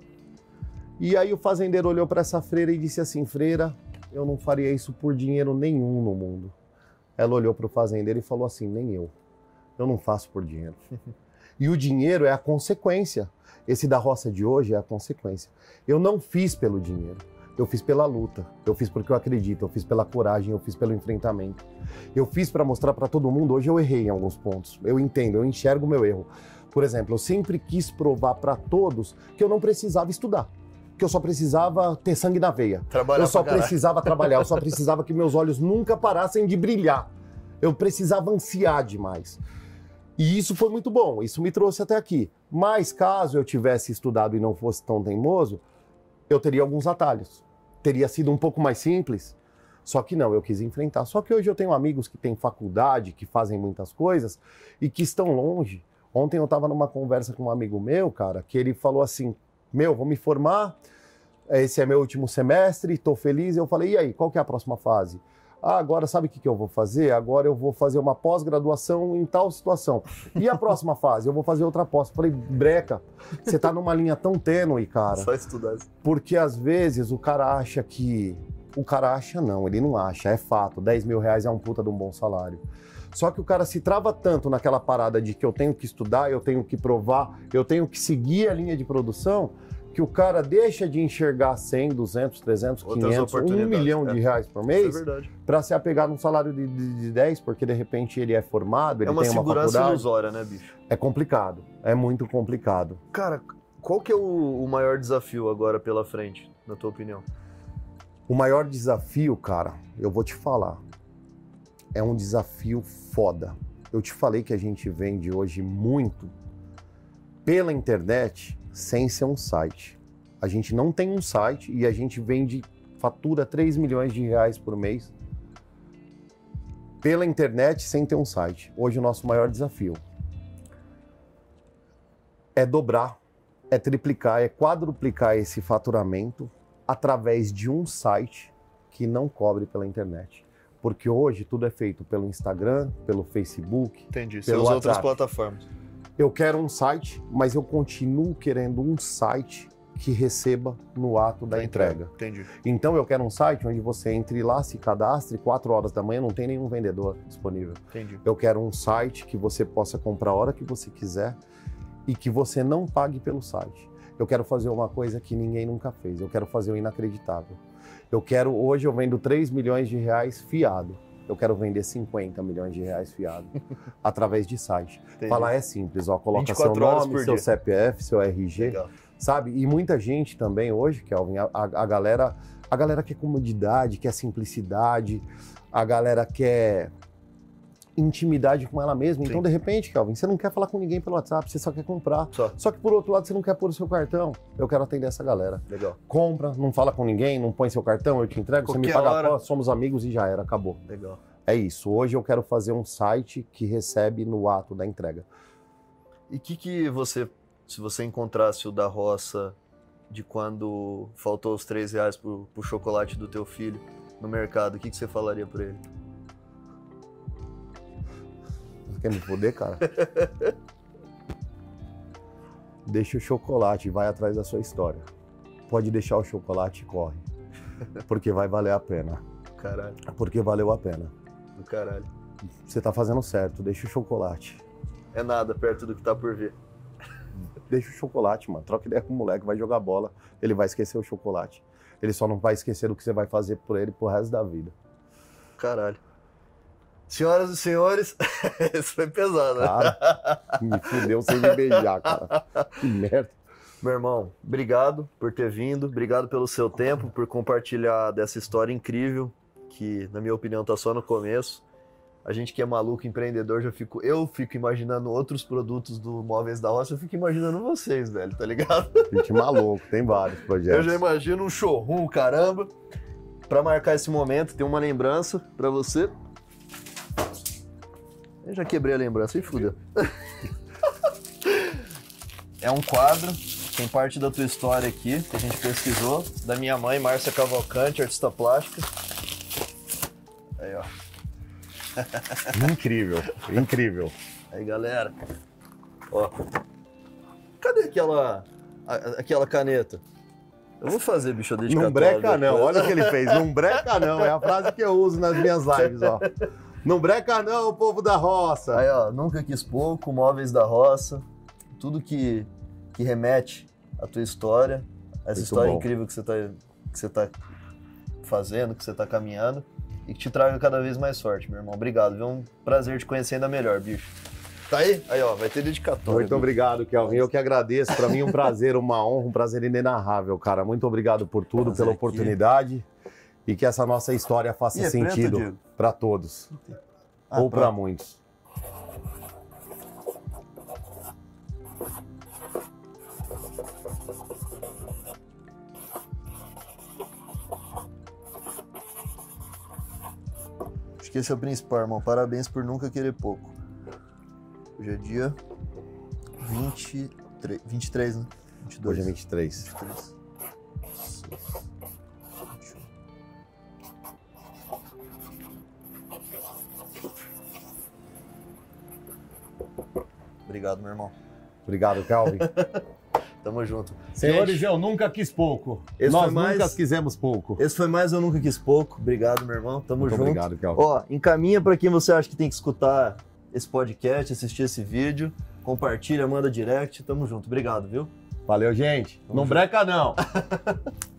E aí o fazendeiro olhou para essa freira e disse assim: Freira, eu não faria isso por dinheiro nenhum no mundo. Ela olhou para o fazendeiro e falou assim: Nem eu. Eu não faço por dinheiro. e o dinheiro é a consequência. Esse da roça de hoje é a consequência. Eu não fiz pelo dinheiro. Eu fiz pela luta, eu fiz porque eu acredito, eu fiz pela coragem, eu fiz pelo enfrentamento. Eu fiz para mostrar para todo mundo. Hoje eu errei em alguns pontos. Eu entendo, eu enxergo o meu erro. Por exemplo, eu sempre quis provar para todos que eu não precisava estudar que eu só precisava ter sangue na veia. Trabalhar eu só precisava trabalhar, eu só precisava que meus olhos nunca parassem de brilhar. Eu precisava ansiar demais. E isso foi muito bom, isso me trouxe até aqui. Mas caso eu tivesse estudado e não fosse tão teimoso, eu teria alguns atalhos. Teria sido um pouco mais simples. Só que não, eu quis enfrentar. Só que hoje eu tenho amigos que têm faculdade, que fazem muitas coisas e que estão longe. Ontem eu estava numa conversa com um amigo meu, cara, que ele falou assim: meu, vou me formar, esse é meu último semestre, estou feliz. Eu falei, e aí, qual que é a próxima fase? Ah, agora sabe o que, que eu vou fazer? Agora eu vou fazer uma pós-graduação em tal situação. E a próxima fase? Eu vou fazer outra pós. Eu falei, breca, você está numa linha tão tênue, cara. Só estudar. Porque às vezes o cara acha que. O cara acha não, ele não acha, é fato. 10 mil reais é um puta de um bom salário. Só que o cara se trava tanto naquela parada de que eu tenho que estudar, eu tenho que provar, eu tenho que seguir a linha de produção, que o cara deixa de enxergar 100, 200, 300, 500, 1 milhão de é. reais por mês é para se apegar num salário de, de, de 10, porque de repente ele é formado, ele é uma tem uma segurança ilusória, né, bicho? É complicado, é muito complicado. Cara, qual que é o, o maior desafio agora pela frente, na tua opinião? O maior desafio, cara, eu vou te falar, é um desafio foda. Eu te falei que a gente vende hoje muito pela internet sem ser um site. A gente não tem um site e a gente vende, fatura 3 milhões de reais por mês pela internet sem ter um site. Hoje o nosso maior desafio é dobrar, é triplicar, é quadruplicar esse faturamento através de um site que não cobre pela internet. Porque hoje tudo é feito pelo Instagram, pelo Facebook, Entendi. pelas outras plataformas. Eu quero um site, mas eu continuo querendo um site que receba no ato da, entrega. Entendi. Então eu quero um site onde você entre lá, se cadastre, 4 horas da manhã não tem nenhum vendedor disponível. Entendi. Eu quero um site que você possa comprar a hora que você quiser e que você não pague pelo site. Eu quero fazer uma coisa que ninguém nunca fez. Eu quero fazer o inacreditável. Eu quero, hoje eu vendo 3 milhões de reais fiado eu quero vender 50 milhões de reais fiado através de site. Entendi. Falar é simples, ó, coloca seu nome, seu dia. CPF, seu RG, Legal. sabe? E muita gente também hoje, Kelvin, a, a, a, galera, a galera quer comodidade, quer simplicidade, a galera quer intimidade com ela mesma. Então, Sim. de repente, Kelvin, você não quer falar com ninguém pelo WhatsApp, você só quer comprar. Só. Só que por outro lado, você não quer pôr o seu cartão. Eu quero atender essa galera. Legal. Compra, não fala com ninguém, não põe seu cartão, eu te entrego, você me Qualquer paga hora. após, somos amigos e já era, acabou. Legal. É isso. Hoje eu quero fazer um site que recebe no ato da entrega. E o que, que você, se você encontrasse o da roça de quando faltou os três reais pro, pro chocolate do teu filho no mercado, o que, que você falaria pra ele? Me foder, cara? Deixa o chocolate, vai atrás da sua história. Pode deixar o chocolate e corre. Porque vai valer a pena. Caralho, Porque valeu a pena. do caralho. Você tá fazendo certo, deixa o chocolate. É nada perto do que tá por ver. Deixa o chocolate, mano. Troca ideia com o moleque, vai jogar bola. Ele vai esquecer o chocolate. Ele só não vai esquecer do que você vai fazer por ele pro resto da vida. Caralho. Senhoras e senhores, esse foi pesado, né? Cara, me fudeu sem me beijar, cara. Que merda. Meu irmão, obrigado por ter vindo, obrigado pelo seu tempo, por compartilhar dessa história incrível, que na minha opinião tá só no começo. A gente que é maluco, empreendedor, já fico, eu fico imaginando outros produtos do Móveis da Roça, eu fico imaginando vocês, velho, tá ligado? Gente maluco, tem vários Eu projetos. já imagino um showroom, caramba. Pra marcar esse momento, tem uma lembrança pra você. Eu já quebrei a lembrança e fudeu. é um quadro, tem parte da tua história aqui, que a gente pesquisou, da minha mãe, Márcia Cavalcante, artista plástica. Aí, ó. Incrível, incrível. Aí, galera. Ó. Cadê aquela aquela caneta? Eu vou fazer, bicho, dedicatória. Não breca não, olha o que ele fez. Não breca não, é a frase que eu uso nas minhas lives, ó. Não breca não, povo da roça. Aí, ó, nunca quis pouco, móveis da roça, tudo que, que remete à tua história, essa Muito história bom. incrível que você, tá, que você tá fazendo, que você tá caminhando, e que te traga cada vez mais sorte, meu irmão. Obrigado, viu? Um prazer te conhecer ainda melhor, bicho. Tá aí? Aí, ó, vai ter dedicatória. Muito obrigado, Kelvin. Eu que agradeço. Para mim, um prazer, uma honra, um prazer inenarrável, cara. Muito obrigado por tudo, Prazer pela aqui. E que essa nossa história faça é sentido para todos Ah, ou para muitos. Acho que esse é o principal, irmão. Parabéns por nunca querer pouco. Hoje é dia 23, 23 né? 22. Hoje é 23. 23. Obrigado, meu irmão. Obrigado, Kelvin. Tamo junto. Senhores, Gente, eu nunca quis pouco. Esse Nós foi mais- nunca quisemos pouco. esse foi mais Eu Nunca Quis Pouco. Obrigado, meu irmão. Tamo Muito junto. obrigado, Kelvin. Ó, encaminha pra quem você acha que tem que escutar esse podcast, assistir esse vídeo. Compartilha, manda direct. Tamo junto. Obrigado, viu? Valeu, gente. Tamo Não junto. breca, não.